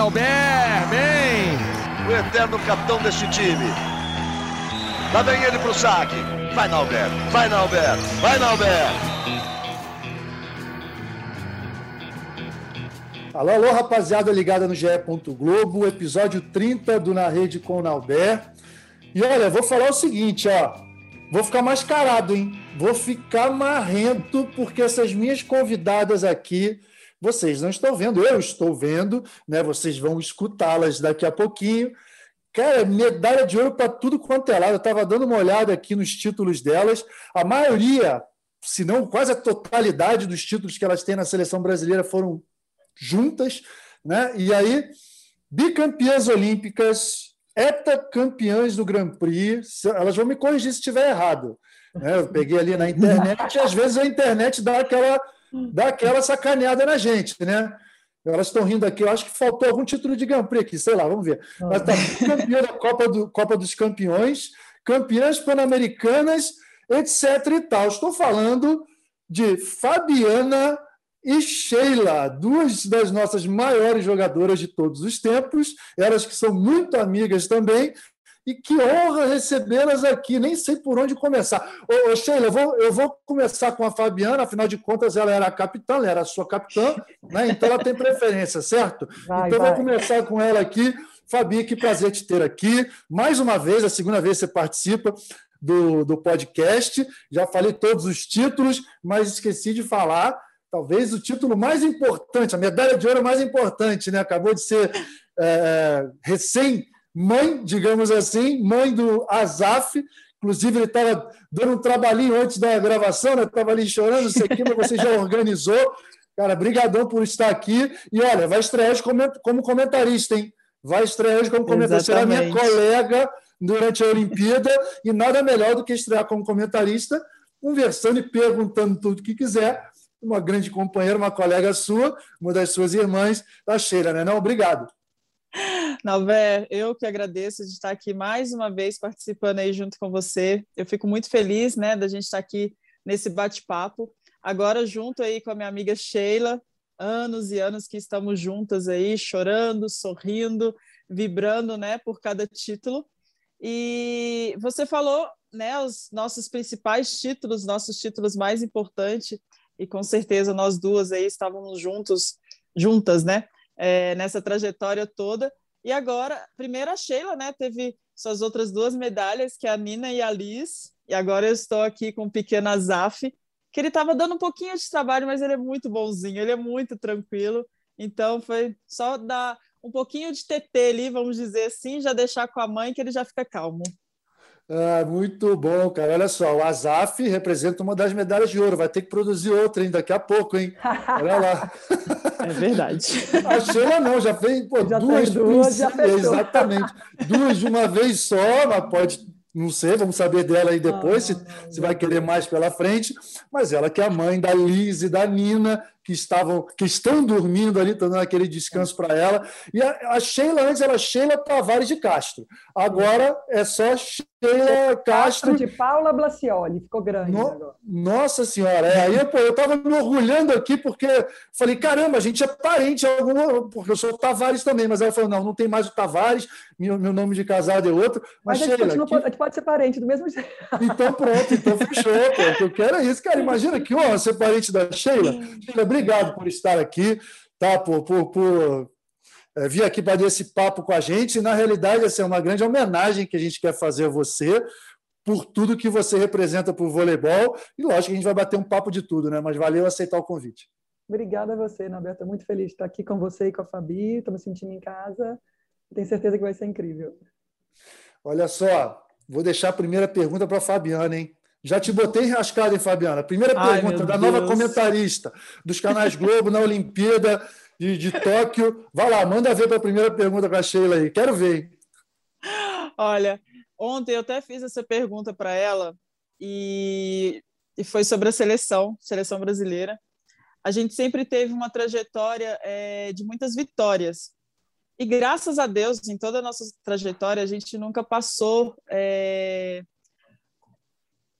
Nauber, bem! O eterno capitão deste time. Lá vem ele pro saque. Vai, Nauber, vai, Nauber, vai, Nauber! Alô, alô, rapaziada ligada no GE. Globo, episódio 30 do Na Rede com o Nauber. E olha, vou falar o seguinte, ó. Vou ficar mascarado, hein? Vou ficar marrento, porque essas minhas convidadas aqui, vocês não estão vendo, eu estou vendo, né? Vocês vão escutá-las daqui a pouquinho. Cara, medalha de ouro para tudo quanto é lado. Eu estava dando uma olhada aqui nos títulos delas. A maioria, se não quase a totalidade dos títulos que elas têm na seleção brasileira foram juntas, né? E aí, bicampeãs olímpicas, heptacampeãs do Grand Prix. Elas vão me corrigir se estiver errado. Né? Eu peguei ali na internet, e às vezes a internet dá aquela, dá aquela sacaneada na gente, né? Elas estão rindo aqui, eu acho que faltou algum título de Grand Prix aqui, sei lá, vamos ver. Mas está campeã da Copa, do, Copa dos Campeões, campeãs pan-americanas, etc. e tal. Estou falando de Fabiana e Sheila, duas das nossas maiores jogadoras de todos os tempos, elas que são muito amigas também, e que honra recebê-las aqui, nem sei por onde começar. Ô, ô Sheila, eu vou, eu vou começar com a Fabiana, afinal de contas ela era a capitã, ela era a sua capitã, né? então ela tem preferência, certo? Vai, então vai. vou começar com ela aqui. Fabi, que prazer te ter aqui. Mais uma vez, a segunda vez que você participa do, do podcast. Já falei todos os títulos, mas esqueci de falar talvez o título mais importante, a medalha de ouro mais importante, né? Acabou de ser é, recém-mãe, digamos assim, mãe do Azaf. Inclusive, ele estava dando um trabalhinho antes da gravação, né? Estava ali chorando, não sei o mas você já organizou. Cara, brigadão por estar aqui. E olha, vai estrear hoje como comentarista, hein? Vai estrear hoje como comentarista. Será minha colega durante a Olimpíada. E nada melhor do que estrear como comentarista, conversando e perguntando tudo o que quiser uma grande companheira, uma colega sua, uma das suas irmãs, da Sheila, né? Não, obrigado. Nalver, eu que agradeço de estar aqui mais uma vez participando aí junto com você. Eu fico muito feliz, né, da gente estar aqui nesse bate-papo. Agora junto aí com a minha amiga Sheila, anos e anos que estamos juntas aí, chorando, sorrindo, vibrando, né, por cada título. E você falou, né, os nossos principais títulos, nossos títulos mais importantes e com certeza nós duas aí estávamos juntos, juntas, né, é, nessa trajetória toda. E agora, primeiro a Sheila, né, teve suas outras duas medalhas, que é a Nina e a Liz, e agora eu estou aqui com o pequeno Azaf, que ele estava dando um pouquinho de trabalho, mas ele é muito bonzinho, ele é muito tranquilo, então foi só dar um pouquinho de TT ali, vamos dizer assim, já deixar com a mãe que ele já fica calmo. Ah, muito bom, cara. Olha só, o Azaf representa uma das medalhas de ouro. Vai ter que produzir outra ainda daqui a pouco, hein? Olha lá. É verdade. A Sheila não, já fez pô, já duas, duas já Exatamente. Duas de uma vez só, mas pode não sei, vamos saber dela aí depois, ah, se, se vai querer mais pela frente. Mas ela que é a mãe da Liz e da Nina, que estavam, que estão dormindo ali, dando aquele descanso para ela. E a, a, Sheila antes era Sheila Tavares de Castro. Agora é só Sheila Castro. de Paula Blacioli, ficou grande no, agora. Nossa Senhora, é, aí pô, eu estava me orgulhando aqui porque falei, caramba, a gente é parente, alguma, porque eu sou Tavares também, mas ela falou, não, não tem mais o Tavares, meu, meu nome de casado é outro. Mas, mas Sheila, a, gente que... pode, a gente pode ser parente do mesmo jeito. Então pronto, então fechou, pô, o que eu quero é isso, cara, imagina que honra ser parente da Sheila. Sheila, obrigado por estar aqui, tá? Por, por, por é, vir aqui para esse papo com a gente. E, na realidade, essa é uma grande homenagem que a gente quer fazer a você por tudo que você representa para o voleibol. E lógico que a gente vai bater um papo de tudo, né? Mas valeu aceitar o convite. Obrigada a você. Estou muito feliz de estar aqui com você e com a Fabi. Estou me sentindo em casa. Tenho certeza que vai ser incrível. Olha só, vou deixar a primeira pergunta para a Fabiana, hein? Já te botei enrascado, hein, Fabiana? Primeira Ai, pergunta da Deus. nova comentarista dos canais Globo na Olimpíada de, de Tóquio. Vai lá, manda ver para a primeira pergunta para a Sheila aí. Quero ver. Olha, ontem eu até fiz essa pergunta para ela e, e foi sobre a seleção, seleção brasileira. A gente sempre teve uma trajetória é, de muitas vitórias. E graças a Deus, em toda a nossa trajetória, a gente nunca passou é,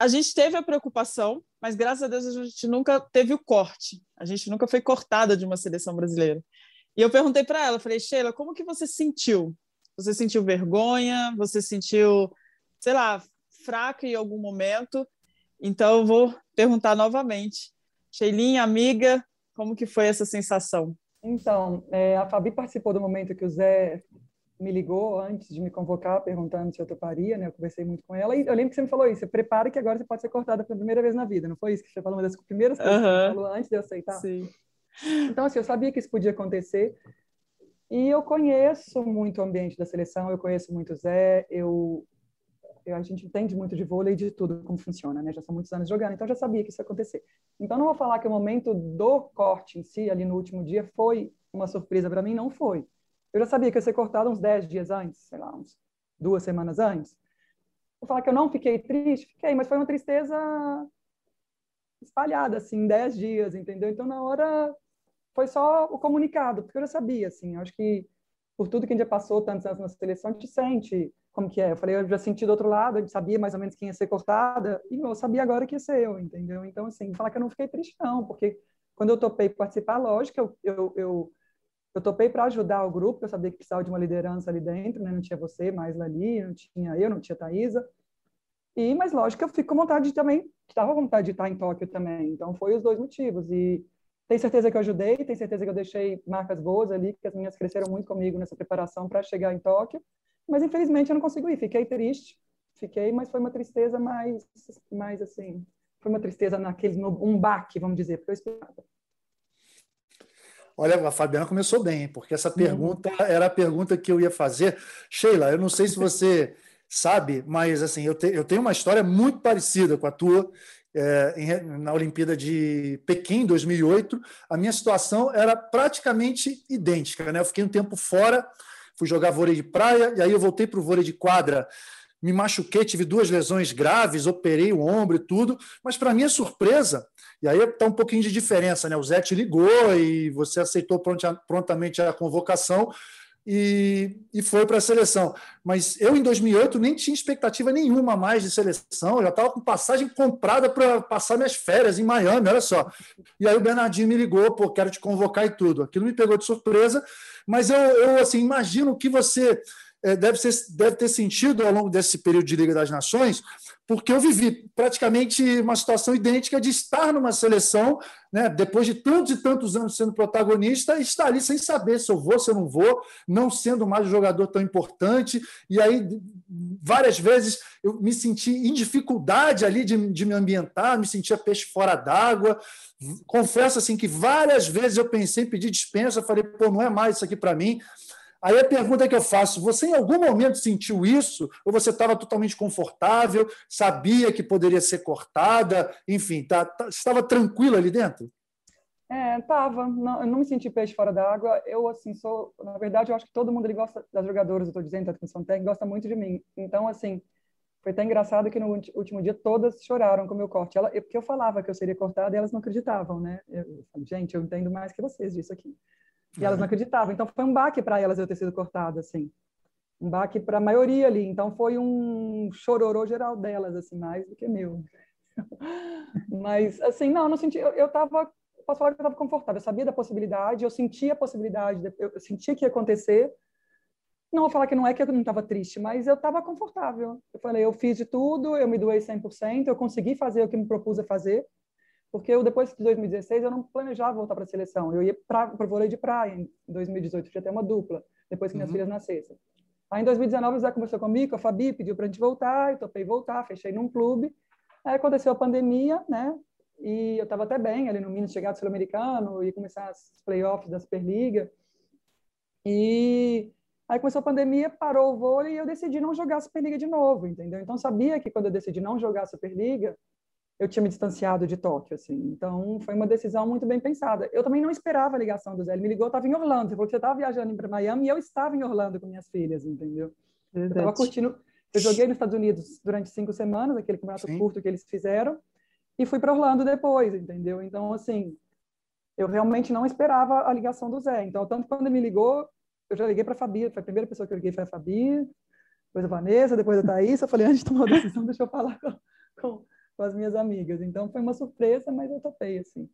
a gente teve a preocupação, mas graças a Deus a gente nunca teve o corte. A gente nunca foi cortada de uma seleção brasileira. E eu perguntei para ela, falei, Sheila, como que você sentiu? Você sentiu vergonha? Você sentiu, sei lá, fraca em algum momento? Então eu vou perguntar novamente. Sheilinha, amiga, como que foi essa sensação? Então, é, a Fabi participou do momento que o Zé me ligou antes de me convocar, perguntando se eu toparia, né? Eu conversei muito com ela e eu lembro que você me falou isso, prepara que agora você pode ser cortada pela primeira vez na vida, não foi isso que você falou uma das primeiras coisas uhum. que você falou antes de eu aceitar? Sim. Então, assim, eu sabia que isso podia acontecer e eu conheço muito o ambiente da seleção, eu conheço muito o Zé, eu, eu, a gente entende muito de vôlei e de tudo, como funciona, né? Já são muitos anos jogando, então já sabia que isso ia acontecer. Então, não vou falar que o momento do corte em si, ali no último dia, foi uma surpresa para mim, não foi eu já sabia que ia ser cortado uns 10 dias antes, sei lá, uns duas semanas antes. Vou falar que eu não fiquei triste, fiquei, mas foi uma tristeza espalhada, assim, em 10 dias, entendeu? Então, na hora, foi só o comunicado, porque eu já sabia, assim, acho que por tudo que a gente já passou tantos anos na seleção, a gente sente como que é. Eu falei, eu já senti do outro lado, a gente sabia mais ou menos quem ia ser cortada, e eu sabia agora que ia ser eu, entendeu? Então, assim, falar que eu não fiquei triste, não, porque quando eu topei participar, lógico, eu, eu, eu eu topei para ajudar o grupo, eu sabia que precisava de uma liderança ali dentro, né? Não tinha você mais ali, não tinha eu, não tinha Thaisa. E, mas lógico que eu fico com vontade de também, estava com vontade de estar em Tóquio também. Então, foi os dois motivos. E tenho certeza que eu ajudei, tenho certeza que eu deixei marcas boas ali, que as minhas cresceram muito comigo nessa preparação para chegar em Tóquio. Mas, infelizmente, eu não consigo ir. Fiquei triste, fiquei, mas foi uma tristeza mais, mais assim, foi uma tristeza naquele, um baque, vamos dizer, porque eu esperava. Olha, a Fabiana começou bem, porque essa pergunta era a pergunta que eu ia fazer. Sheila, eu não sei se você sabe, mas assim, eu, te, eu tenho uma história muito parecida com a tua. É, em, na Olimpíada de Pequim, 2008, a minha situação era praticamente idêntica. Né? Eu fiquei um tempo fora, fui jogar vôlei de praia, e aí eu voltei para o vôlei de quadra me machuquei, tive duas lesões graves, operei o ombro e tudo, mas para minha surpresa, e aí está um pouquinho de diferença, né? O Zé te ligou e você aceitou prontamente a convocação e, e foi para a seleção. Mas eu, em 2008, nem tinha expectativa nenhuma mais de seleção, eu já estava com passagem comprada para passar minhas férias em Miami, olha só. E aí o Bernardinho me ligou, pô, quero te convocar e tudo. Aquilo me pegou de surpresa, mas eu, eu assim, imagino que você deve, ser, deve ter sentido ao longo desse período de Liga das Nações, porque eu vivi praticamente uma situação idêntica de estar numa seleção, né, depois de tantos e tantos anos sendo protagonista, e estar ali sem saber se eu vou, se eu não vou, não sendo mais um jogador tão importante. E aí, várias vezes, eu me senti em dificuldade ali de, de me ambientar, me sentia peixe fora d'água. Confesso assim que várias vezes eu pensei em pedir dispensa, falei, pô, não é mais isso aqui para mim. Aí a pergunta que eu faço: você em algum momento sentiu isso? Ou você estava totalmente confortável, sabia que poderia ser cortada, enfim, tá, tá, estava tranquila ali dentro? É, tava. Não, não me senti peixe fora d'água. Eu, assim, sou. Na verdade, eu acho que todo mundo ele gosta das jogadoras, eu estou dizendo, da comissão técnica, gosta muito de mim. Então, assim, foi até engraçado que no último dia todas choraram com o meu corte. Ela, porque eu falava que eu seria cortada e elas não acreditavam, né? Eu, gente, eu entendo mais que vocês disso aqui. E elas não acreditavam. Então foi um baque para elas eu ter sido cortada, assim. Um baque para a maioria ali. Então foi um chororô geral delas, assim, mais do que meu. Mas, assim, não, não senti. Eu, eu tava. Posso falar que eu estava confortável. Eu sabia da possibilidade, eu sentia a possibilidade, eu sentia que ia acontecer. Não vou falar que não é que eu não estava triste, mas eu estava confortável. Eu falei, eu fiz de tudo, eu me doei 100%, eu consegui fazer o que me propus a fazer porque eu depois de 2016 eu não planejava voltar para a seleção. Eu ia para o vôlei de praia em 2018, já ter uma dupla, depois que minhas uhum. filhas nascessem. Aí em 2019 o Zé conversou comigo, a Fabi pediu para a gente voltar, eu topei voltar, fechei num clube. Aí aconteceu a pandemia, né? E eu estava até bem ali no Minas chegado sul-americano, ia começar os playoffs da Superliga. E aí começou a pandemia, parou o vôlei e eu decidi não jogar a Superliga de novo, entendeu? Então sabia que quando eu decidi não jogar a Superliga, eu tinha me distanciado de Tóquio, assim. Então, foi uma decisão muito bem pensada. Eu também não esperava a ligação do Zé. Ele me ligou, eu estava em Orlando. Ele falou que você estava viajando para Miami e eu estava em Orlando com minhas filhas, entendeu? Verdade. Eu estava curtindo. Eu joguei nos Estados Unidos durante cinco semanas, aquele campeonato Sim. curto que eles fizeram, e fui para Orlando depois, entendeu? Então, assim, eu realmente não esperava a ligação do Zé. Então, tanto quando ele me ligou, eu já liguei para a Fabi, foi a primeira pessoa que eu liguei foi a Fabi, depois a Vanessa, depois a Thaís. Eu falei, antes de tomar a decisão, deixa eu falar com, com com as minhas amigas. Então foi uma surpresa, mas eu topei assim.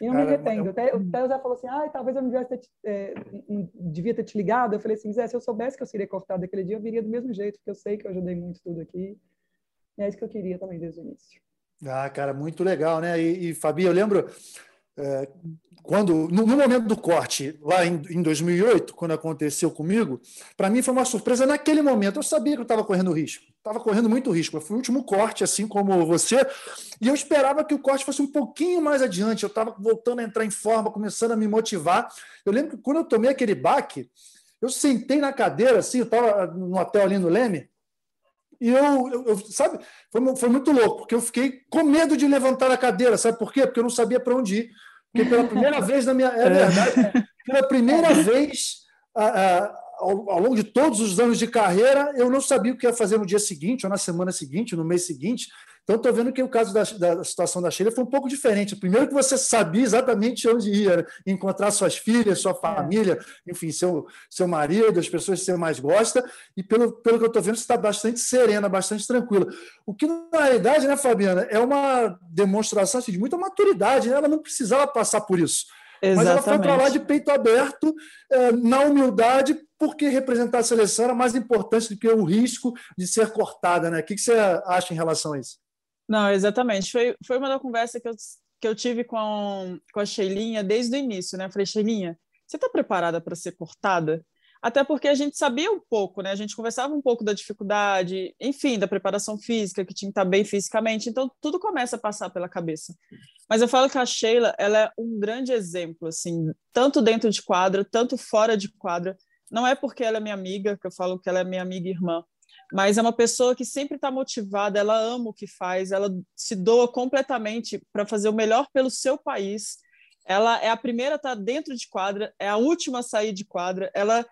E não me arrependo. Até, até o Zé falou assim, ah, talvez eu não, devia ter, é, não devia ter te ligado. Eu falei assim, Zé, se eu soubesse que eu seria cortado daquele dia, eu viria do mesmo jeito, porque eu sei que eu ajudei muito tudo aqui. E é isso que eu queria também desde o início. Ah, cara, muito legal, né? E, e Fabi, eu lembro é, quando no, momento do corte, lá em, em 2008, quando aconteceu comigo, para mim foi uma surpresa naquele momento. Eu sabia que eu estava correndo risco, estava correndo muito risco. Foi o último corte, assim como você, e eu esperava que o corte fosse um pouquinho mais adiante. Eu estava voltando a entrar em forma, começando a me motivar. Eu lembro que quando eu tomei aquele baque, eu sentei na cadeira, assim, eu estava no hotel ali no Leme, e eu, eu, eu, sabe, foi, foi, muito louco, porque eu fiquei com medo de levantar a cadeira, sabe por quê? Porque eu não sabia para onde ir. Porque pela primeira vez na minha. É, é verdade, pela primeira vez a, a, ao, ao, longo de todos os anos de carreira, eu não sabia o que ia fazer no dia seguinte, ou na semana seguinte, no mês seguinte. Então, estou vendo que o caso da, da, situação da Sheila foi um pouco diferente. Primeiro que você sabia exatamente onde ia, encontrar suas filhas, sua é. família, enfim, seu, seu marido, as pessoas que você mais gosta, e pelo, pelo que eu estou vendo, você está bastante serena, bastante tranquila. O que, na realidade, né, Fabiana, é uma demonstração assim, de muita maturidade, né? ela não precisava passar por isso. Exatamente. Mas ela foi para lá de peito aberto, é, na humildade, porque representar a seleção era mais importante do que o risco de ser cortada. Né? O que você acha em relação a isso? Não, exatamente. Foi, foi uma da conversa que eu, que eu tive com, com a Sheilinha desde o início, né? Eu falei, Sheilinha, você está preparada para ser cortada? Até porque a gente sabia um pouco, né? A gente conversava um pouco da dificuldade, enfim, da preparação física, que tinha que estar bem fisicamente. Então, tudo começa a passar pela cabeça. Mas eu falo que a Sheila, ela é um grande exemplo, assim, tanto dentro de quadra, tanto fora de quadra. Não é porque ela é minha amiga, que eu falo que ela é minha amiga e irmã, mas é uma pessoa que sempre está motivada, ela ama o que faz, ela se doa completamente para fazer o melhor pelo seu país. Ela é a primeira a estar tá dentro de quadra, é a última a sair de quadra. Ela,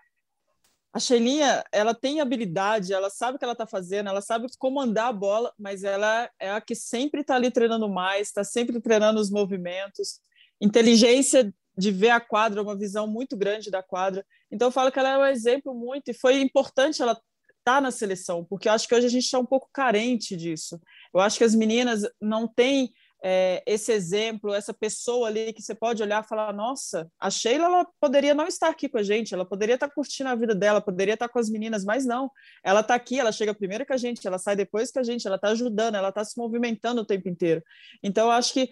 a Sheilinha, ela tem habilidade, ela sabe o que ela está fazendo, ela sabe comandar a bola, mas ela é a que sempre está ali treinando mais, está sempre treinando os movimentos, inteligência de ver a quadra, uma visão muito grande da quadra. Então eu falo que ela é um exemplo muito e foi importante ela está na seleção, porque eu acho que hoje a gente está um pouco carente disso. Eu acho que as meninas não têm é, esse exemplo, essa pessoa ali que você pode olhar e falar: nossa, a Sheila ela poderia não estar aqui com a gente, ela poderia estar curtindo a vida dela, poderia estar com as meninas, mas não. Ela está aqui, ela chega primeiro que a gente, ela sai depois que a gente, ela está ajudando, ela está se movimentando o tempo inteiro. Então, eu acho que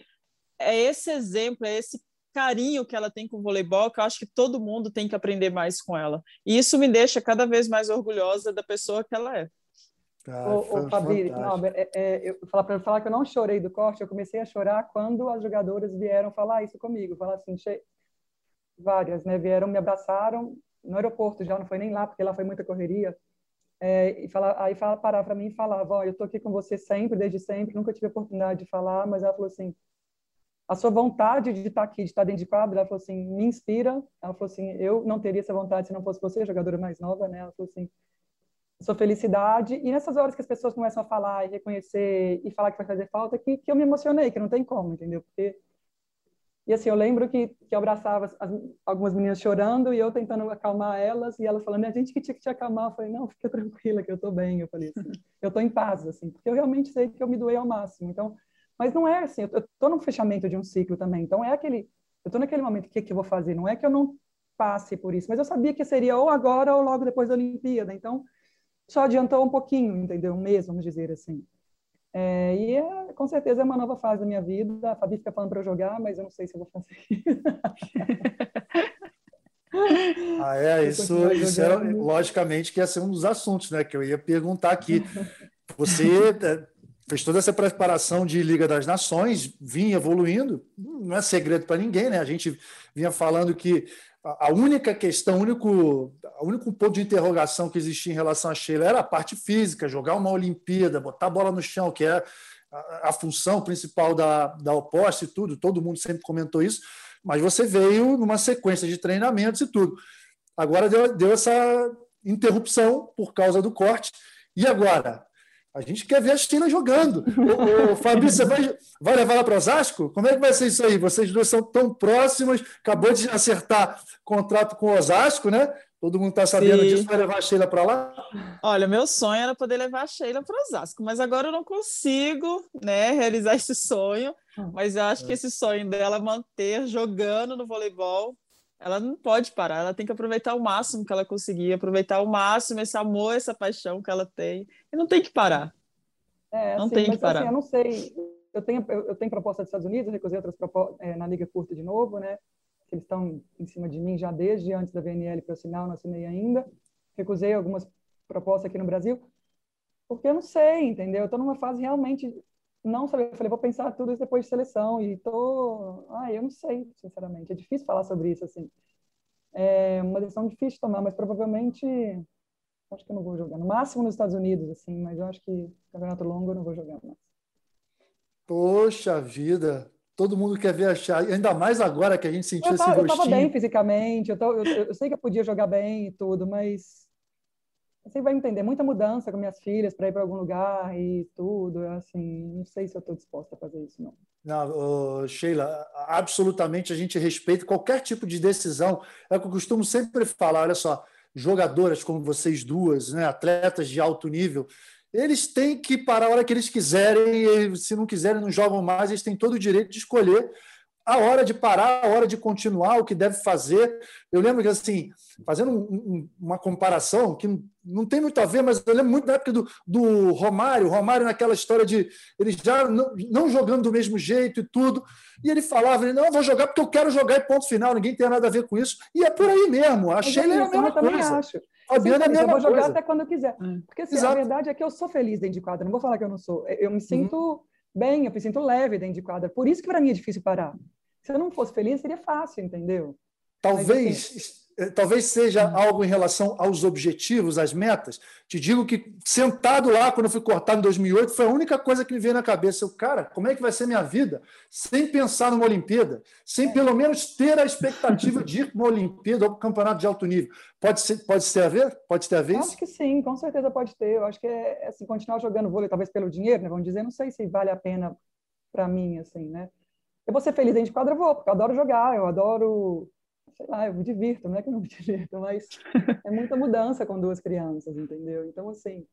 é esse exemplo, é esse carinho que ela tem com o voleibol, que eu acho que todo mundo tem que aprender mais com ela. E isso me deixa cada vez mais orgulhosa da pessoa que ela é. Ah, ô, ô, Fabi, não, é, é, eu falar para falar que eu não chorei do corte, eu comecei a chorar quando as jogadoras vieram falar isso comigo, falar assim, che... várias, né, vieram me abraçaram no aeroporto já, não foi nem lá porque lá foi muita correria. É, e fala, aí fala, parar para mim e falava, ó, eu tô aqui com você sempre, desde sempre, nunca tive oportunidade de falar, mas ela falou assim, a sua vontade de estar aqui, de estar dentro de quadra, ela falou assim, me inspira. Ela falou assim, eu não teria essa vontade se não fosse você, jogadora mais nova, né? Ela falou assim, sua felicidade. E nessas horas que as pessoas começam a falar e reconhecer e falar que vai fazer falta, que, que eu me emocionei, que não tem como, entendeu? Porque e assim, eu lembro que, que eu abraçava as, algumas meninas chorando e eu tentando acalmar elas e elas falando, a gente que tinha que te acalmar. Eu falei, não, fica tranquila que eu tô bem. Eu falei assim, eu tô em paz, assim, porque eu realmente sei que eu me doei ao máximo. Então, mas não é assim, eu estou no fechamento de um ciclo também. Então é aquele, eu estou naquele momento, o que, que eu vou fazer? Não é que eu não passe por isso, mas eu sabia que seria ou agora ou logo depois da Olimpíada. Então só adiantou um pouquinho, entendeu? Um mês, vamos dizer assim. É, e é, com certeza é uma nova fase da minha vida. A Fabi fica falando para eu jogar, mas eu não sei se eu vou fazer. ah, é, isso, isso é, logicamente que ia ser um dos assuntos, né? Que eu ia perguntar aqui. Você é, fez toda essa preparação de Liga das Nações, vinha evoluindo, não é segredo para ninguém, né? A gente vinha falando que a única questão, o único, o único ponto de interrogação que existia em relação a Sheila era a parte física, jogar uma Olimpíada, botar a bola no chão, que é a, a função principal da, da oposta e tudo, todo mundo sempre comentou isso, mas você veio numa sequência de treinamentos e tudo. Agora deu, deu essa interrupção por causa do corte. E agora? A gente quer ver a China jogando. O, o Fabrício, você vai, vai levar ela para Osasco? Como é que vai ser isso aí? Vocês dois são tão próximos, acabou de acertar contrato com o Osasco, né? Todo mundo está sabendo Sim. disso, vai levar a Sheila para lá? Olha, meu sonho era poder levar a Sheila para Osasco, mas agora eu não consigo né, realizar esse sonho. Hum. Mas eu acho que é. esse sonho dela manter jogando no voleibol, ela não pode parar, ela tem que aproveitar o máximo que ela conseguir, aproveitar o máximo esse amor, essa paixão que ela tem, e não tem que parar. É, não assim, tem que parar. Assim, eu não sei, eu tenho, eu, tenho proposta dos Estados Unidos, recusei outras propostas é, na Liga Curta de novo, né? eles estão em cima de mim já desde antes da VNL para eu assinar, não assinei ainda. Recusei algumas propostas aqui no Brasil, porque eu não sei, entendeu? Eu estou numa fase realmente não saber. Eu falei, vou pensar tudo isso depois de seleção e tô, ah, eu não sei, sinceramente. É difícil falar sobre isso assim. É uma decisão difícil de tomar, mas provavelmente acho que eu não vou jogar. No máximo nos Estados Unidos, assim, mas eu acho que campeonato longo eu não vou jogar mais. Poxa vida, todo mundo quer chave, ainda mais agora que a gente sentiu eu tava, esse gostinho. Eu estava bem fisicamente, eu, tô, eu, eu, sei que eu podia jogar bem e tudo, mas você vai entender, muita mudança com minhas filhas para ir para algum lugar e tudo, assim, não sei se eu estou disposta a fazer isso, não. Não, Sheila, absolutamente a gente respeita qualquer tipo de decisão. É o que eu costumo sempre falar, olha só, jogadoras como vocês duas, né, atletas de alto nível, eles têm que parar a hora que eles quiserem, e se não quiserem, não jogam mais, eles têm todo o direito de escolher a hora de parar, a hora de continuar, o que deve fazer. Eu lembro que, assim, fazendo um, um, uma comparação que não tem muito a ver, mas eu lembro muito da época do, do Romário, Romário naquela história de ele já não, não, jogando do mesmo jeito e tudo, e ele falava, ele, não, vou jogar porque eu quero jogar e ponto final, ninguém tem nada a ver com isso. E é por aí mesmo, achei ele é a mesma coisa. Acho. Fabiana é a mesma eu vou jogar coisa. até quando eu quiser. Hum. Porque assim, a verdade é que eu sou feliz dentro de quadra, não vou falar que eu não sou. Eu me sinto uhum. bem, eu me sinto leve dentro de quadra. Por isso que para mim é difícil parar. Se eu não fosse feliz, seria fácil, entendeu? Talvez, Mas, assim, eh, talvez seja hum. algo em relação aos objetivos, às metas. Te digo que sentado lá, quando eu fui cortado em 2008, foi a única coisa que me veio na cabeça. Eu, cara, como é que vai ser minha vida sem pensar numa Olimpíada? Sem é. pelo menos ter a expectativa de ir para uma Olimpíada ou para um campeonato de alto nível. Pode ser, pode ter a ver? Pode ter a ver? Acho que sim, com certeza pode ter. Eu acho que é, é assim, continuar jogando vôlei, talvez pelo dinheiro, né? Vamos dizer, não sei se vale a pena para mim, assim, né? Eu vou ser feliz dentro de quadra, eu vou, porque eu adoro jogar, eu adoro, sei lá, eu me divirto, não é que eu não me divirto, mas é muita mudança com duas crianças, entendeu? Então, assim,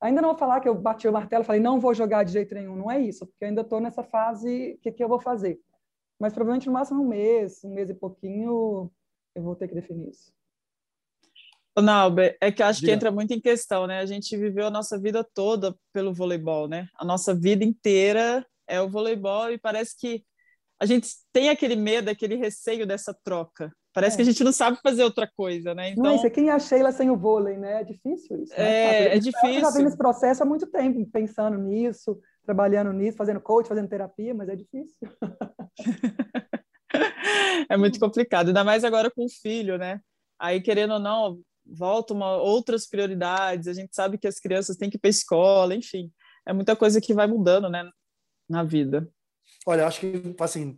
ainda não vou falar que eu bati o martelo e falei, não vou jogar de jeito nenhum, não é isso, porque eu ainda estou nessa fase, o que, que eu vou fazer? Mas provavelmente no máximo um mês, um mês e pouquinho, eu vou ter que definir isso. Nauber, é que acho Diga. que entra muito em questão, né? A gente viveu a nossa vida toda pelo voleibol, né? A nossa vida inteira é o voleibol e parece que a gente tem aquele medo, aquele receio dessa troca. Parece é. que a gente não sabe fazer outra coisa, né? Então... Não, isso é quem é a Sheila sem o vôlei, né? É difícil isso. Né? É, é difícil. Eu já vem nesse processo há muito tempo, pensando nisso, trabalhando nisso, fazendo coach, fazendo terapia, mas é difícil. é muito complicado, ainda mais agora com o filho, né? Aí, querendo ou não, volta uma, outras prioridades, a gente sabe que as crianças têm que ir para escola, enfim, é muita coisa que vai mudando, né, na vida. Olha, acho que assim,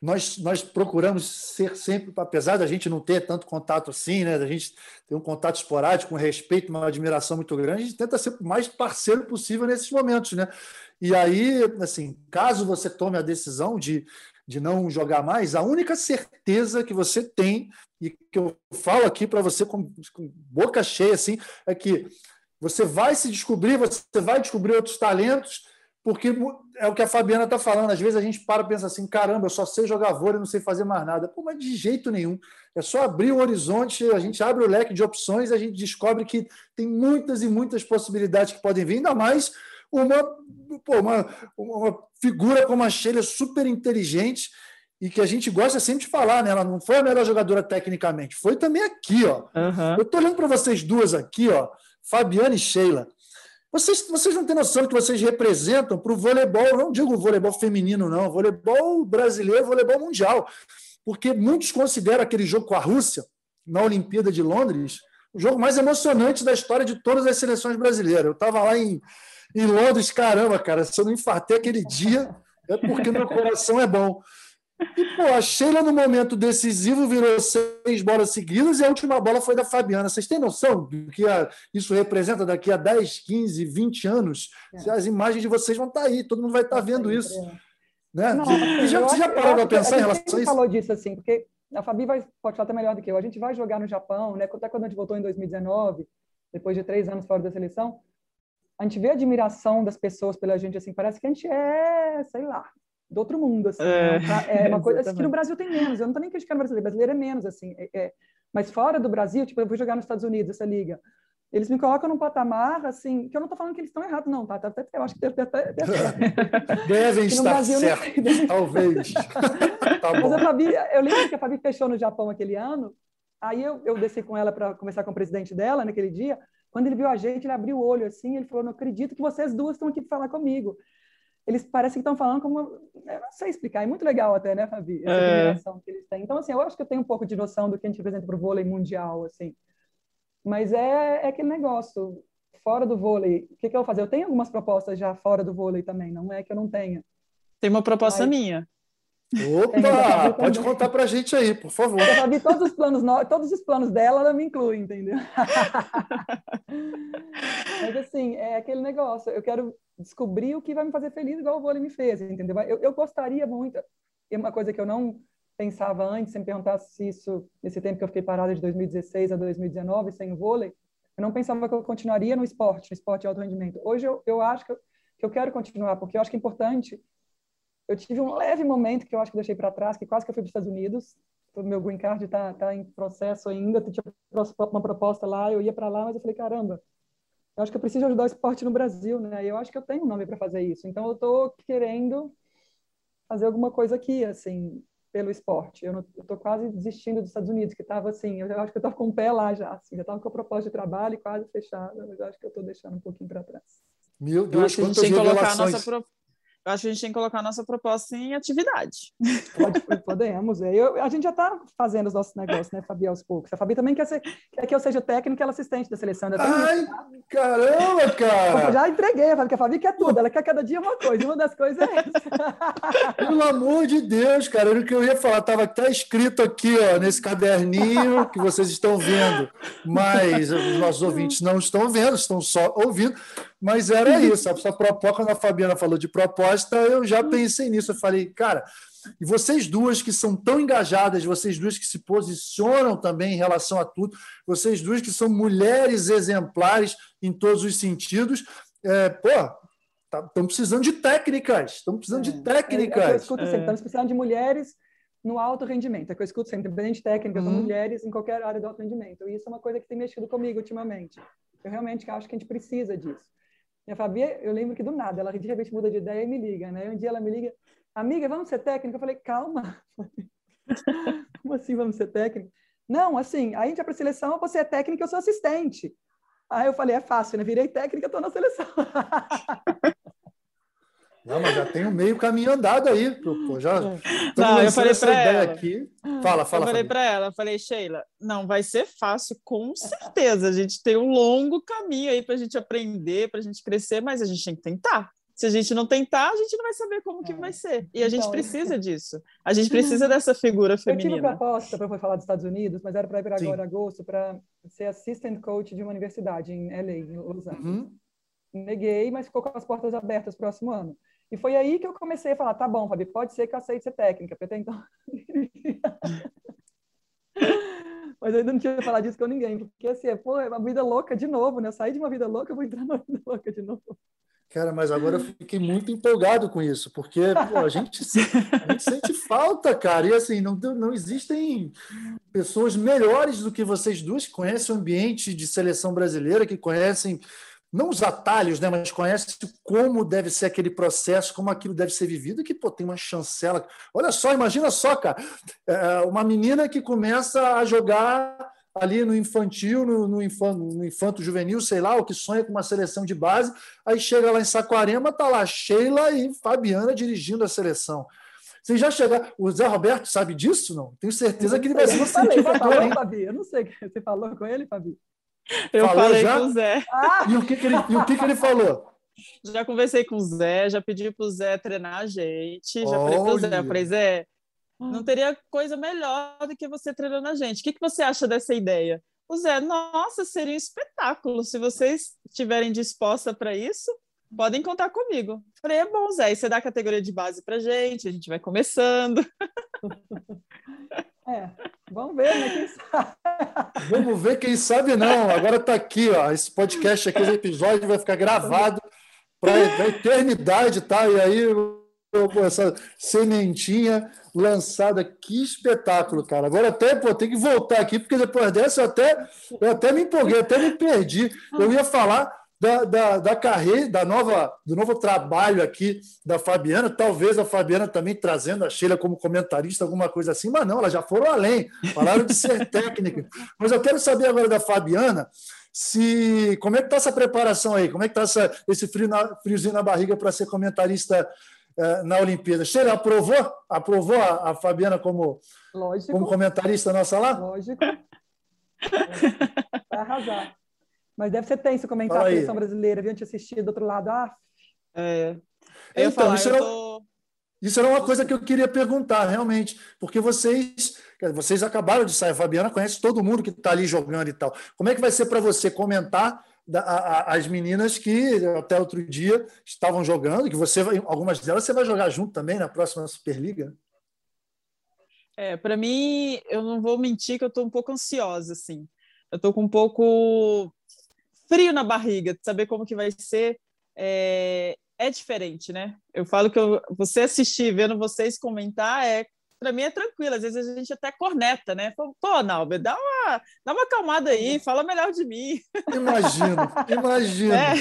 nós, nós procuramos ser sempre, apesar da gente não ter tanto contato assim, né? Da gente ter um contato esporádico, com respeito, uma admiração muito grande, a gente tenta ser o mais parceiro possível nesses momentos, né? E aí, assim, caso você tome a decisão de, de não jogar mais, a única certeza que você tem, e que eu falo aqui para você com, com boca cheia, assim, é que você vai se descobrir, você vai descobrir outros talentos porque é o que a Fabiana está falando. Às vezes a gente para e pensa assim: caramba, eu só sei jogar vôlei, não sei fazer mais nada. Pô, mas de jeito nenhum. É só abrir o horizonte, a gente abre o leque de opções, a gente descobre que tem muitas e muitas possibilidades que podem vir, ainda mais uma, pô, uma, uma figura como a Sheila, super inteligente e que a gente gosta sempre de falar, né? Ela não foi a melhor jogadora tecnicamente, foi também aqui, ó. Uhum. Eu estou olhando para vocês duas aqui, ó, Fabiana e Sheila. Vocês, vocês não têm noção do que vocês representam para o voleibol, não digo voleibol feminino, não, voleibol brasileiro, voleibol mundial. Porque muitos consideram aquele jogo com a Rússia, na Olimpíada de Londres, o jogo mais emocionante da história de todas as seleções brasileiras. Eu estava lá em, em Londres, caramba, cara, se eu não infartei aquele dia, é porque meu coração é bom. E, pô, a Sheila, no momento decisivo, virou seis bolas seguidas e a última bola foi da Fabiana. Vocês têm noção do que isso representa daqui a 10, 15, 20 anos? É. As imagens de vocês vão estar tá aí, todo mundo vai estar tá vendo isso. Né? Não, já, você já parou para pensar em relação a isso? falou disso, assim, porque a Fabi vai, pode falar até melhor do que eu, a gente vai jogar no Japão, né? Até quando a gente voltou em 2019, depois de três anos fora da seleção, a gente vê a admiração das pessoas pela gente, assim, parece que a gente é, sei lá, do outro mundo, assim. É, né? é uma coisa assim, que no Brasil tem menos, eu não tô nem criticando o brasileiro, brasileiro é menos, assim, é, é, mas fora do Brasil, tipo, eu vou jogar nos Estados Unidos essa liga, eles me colocam num patamar, assim, que eu não estou falando que eles estão errados, não, tá? tá eu acho que deve até... Devem estar Brasil, certo, talvez. tá Mas a Fabi, eu lembro que a Fabi fechou no Japão aquele ano, aí eu, eu desci com ela para conversar com o presidente dela naquele dia, quando ele viu a gente, ele abriu o olho assim, ele falou, não acredito que vocês duas estão aqui para falar comigo. Eles parecem que estão falando como... Eu não sei explicar, é muito legal até, né, Fabi? Essa é. que eles têm. Então, assim, eu acho que eu tenho um pouco de noção do que a gente apresenta para o vôlei mundial, assim. Mas é, é aquele negócio, fora do vôlei, o que, que eu vou fazer? Eu tenho algumas propostas já fora do vôlei também, não é que eu não tenha. Tem uma proposta Mas... minha. Opa, pode contar para a gente aí, por favor. Eu já vi todos os planos, todos os planos dela, ela me inclui, entendeu? Mas assim, é aquele negócio. Eu quero descobrir o que vai me fazer feliz, igual o vôlei me fez, entendeu? Eu, eu gostaria muito. E uma coisa que eu não pensava antes, se me perguntasse isso nesse tempo que eu fiquei parada de 2016 a 2019 sem vôlei, eu não pensava que eu continuaria no esporte, no esporte de alto rendimento. Hoje eu, eu acho que eu, que eu quero continuar, porque eu acho que é importante. Eu tive um leve momento que eu acho que deixei para trás, que quase que eu fui para os Estados Unidos. O meu green card está tá em processo ainda, tinha uma proposta lá, eu ia para lá, mas eu falei, caramba, eu acho que eu preciso ajudar o esporte no Brasil, né? Eu acho que eu tenho um nome para fazer isso. Então eu estou querendo fazer alguma coisa aqui, assim, pelo esporte. Eu estou quase desistindo dos Estados Unidos, que estava assim, eu acho que eu estava com o pé lá já, assim, já estava com a proposta de trabalho quase fechada, mas eu acho que eu estou deixando um pouquinho para trás. Meu Deus, eu acho que a gente tem que colocar a nossa pro... Eu acho que a gente tem que colocar a nossa proposta em atividade. Pode, podemos. É. Eu, a gente já está fazendo os nossos negócios, né, Fabi, aos poucos. A Fabi também quer, ser, quer que eu seja técnica e ela assistente da seleção. Ai, caramba, cara! Eu já entreguei, a Fabi quer tudo. Ela quer cada dia uma coisa. Uma das coisas é essa. Pelo amor de Deus, cara. Era o que eu ia falar. Estava até escrito aqui, ó, nesse caderninho que vocês estão vendo. Mas os nossos ouvintes não estão vendo, estão só ouvindo. Mas era isso. A proposta, quando a Fabiana falou de proposta, eu já pensei nisso. Eu falei, cara, e vocês duas que são tão engajadas, vocês duas que se posicionam também em relação a tudo, vocês duas que são mulheres exemplares em todos os sentidos, é, pô, estão tá, precisando de técnicas, estão precisando é, de técnicas. É, é eu escuto sempre, estamos precisando de mulheres no alto rendimento. É que eu escuto sempre, independente de técnicas, uhum. mulheres em qualquer área do alto rendimento. E isso é uma coisa que tem mexido comigo ultimamente. Eu realmente acho que a gente precisa disso. E a Fabi, eu lembro que do nada, ela de repente muda de ideia e me liga, né? Um dia ela me liga, amiga, vamos ser técnica? Eu falei, calma. Como assim vamos ser técnica? Não, assim, a gente vai para seleção, você é técnica, eu sou assistente. Aí eu falei, é fácil, né? Virei técnica, estou na seleção. Não, mas já tem um meio caminho andado aí. Pô, já não, eu falei para ela aqui. Fala, fala. Eu falei para ela, falei, Sheila, não vai ser fácil, com certeza. A gente tem um longo caminho aí para a gente aprender, para a gente crescer, mas a gente tem que tentar. Se a gente não tentar, a gente não vai saber como que vai ser. E a gente então, precisa disso. A gente precisa dessa figura feminina. Eu tive proposta para falar dos Estados Unidos, mas era para ir agora, agosto, para ser assistant coach de uma universidade em LA, em Los Angeles. Uhum. Neguei, mas ficou com as portas abertas próximo ano. E foi aí que eu comecei a falar, tá bom, Fabi, pode ser que eu aceite ser técnica, porque até então... Mas ainda não tinha falado disso com ninguém, porque assim, pô, é uma vida louca de novo, né? Eu saí de uma vida louca, eu vou entrar numa vida louca de novo. Cara, mas agora eu fiquei muito empolgado com isso, porque pô, a, gente, a gente sente falta, cara. E assim, não, não existem pessoas melhores do que vocês duas que conhecem o ambiente de seleção brasileira, que conhecem não os atalhos, né, mas conhece como deve ser aquele processo, como aquilo deve ser vivido, que pô, tem uma chancela. Olha só, imagina só, cara, é, uma menina que começa a jogar ali no infantil, no, no, infanto, no infanto juvenil, sei lá, o que sonha com uma seleção de base, aí chega lá em Saquarema, tá lá Sheila e Fabiana dirigindo a seleção. Você já chegaram. O Zé Roberto sabe disso, não? Tenho certeza que ele vai ser um incentivador, hein? Fabi, eu não sei. Você falou com ele, Fabi? Eu falou falei já? com o Zé. Ah! E o que, que, ele, e o que, que ele falou? Já conversei com o Zé, já pedi para o Zé treinar a gente. Já falei para o Zé, eu falei, Zé, não teria coisa melhor do que você treinando a gente. O que, que você acha dessa ideia? O Zé, nossa, seria um espetáculo. Se vocês estiverem disposta para isso, podem contar comigo. Falei, é bom, Zé, você dá a categoria de base para gente, a gente vai começando. É, Vamos ver, né? Quem sabe? Vamos ver, quem sabe não. Agora está aqui, ó. Esse podcast aqui, esse episódio vai ficar gravado para a eternidade, tá? E aí, essa sementinha lançada, que espetáculo, cara. Agora até pô, tem que voltar aqui, porque depois dessa eu até, eu até me empolguei, até me perdi. Eu ia falar da, da, da carreira, da nova, do novo trabalho aqui da Fabiana, talvez a Fabiana também trazendo a Sheila como comentarista, alguma coisa assim, mas não, elas já foram além, falaram de ser técnica. Mas eu quero saber agora da Fabiana se como é que está essa preparação aí, como é que está esse frio na, friozinho na barriga para ser comentarista eh, na Olimpíada. Sheila, aprovou? Aprovou a, a Fabiana como, como comentarista nossa lá? Lógico. Vai arrasar. Mas deve ser tenso comentar a seleção brasileira, viu? Te assistir do outro lado. Ah. É. Eu então, falar, isso, era, tô... isso era uma coisa que eu queria perguntar, realmente, porque vocês vocês acabaram de sair, a Fabiana conhece todo mundo que está ali jogando e tal. Como é que vai ser para você comentar da, a, as meninas que até outro dia estavam jogando, que você, algumas delas você vai jogar junto também na próxima Superliga? É, para mim, eu não vou mentir que eu estou um pouco ansiosa, assim. Eu estou com um pouco frio na barriga de saber como que vai ser. É, é diferente, né? Eu falo que eu, você assistir, vendo vocês comentar, é para mim é tranquilo. Às vezes a gente até corneta, né? Pô, Nalber, dá uma, dá uma acalmada aí, fala melhor de mim. Imagino, imagino. É.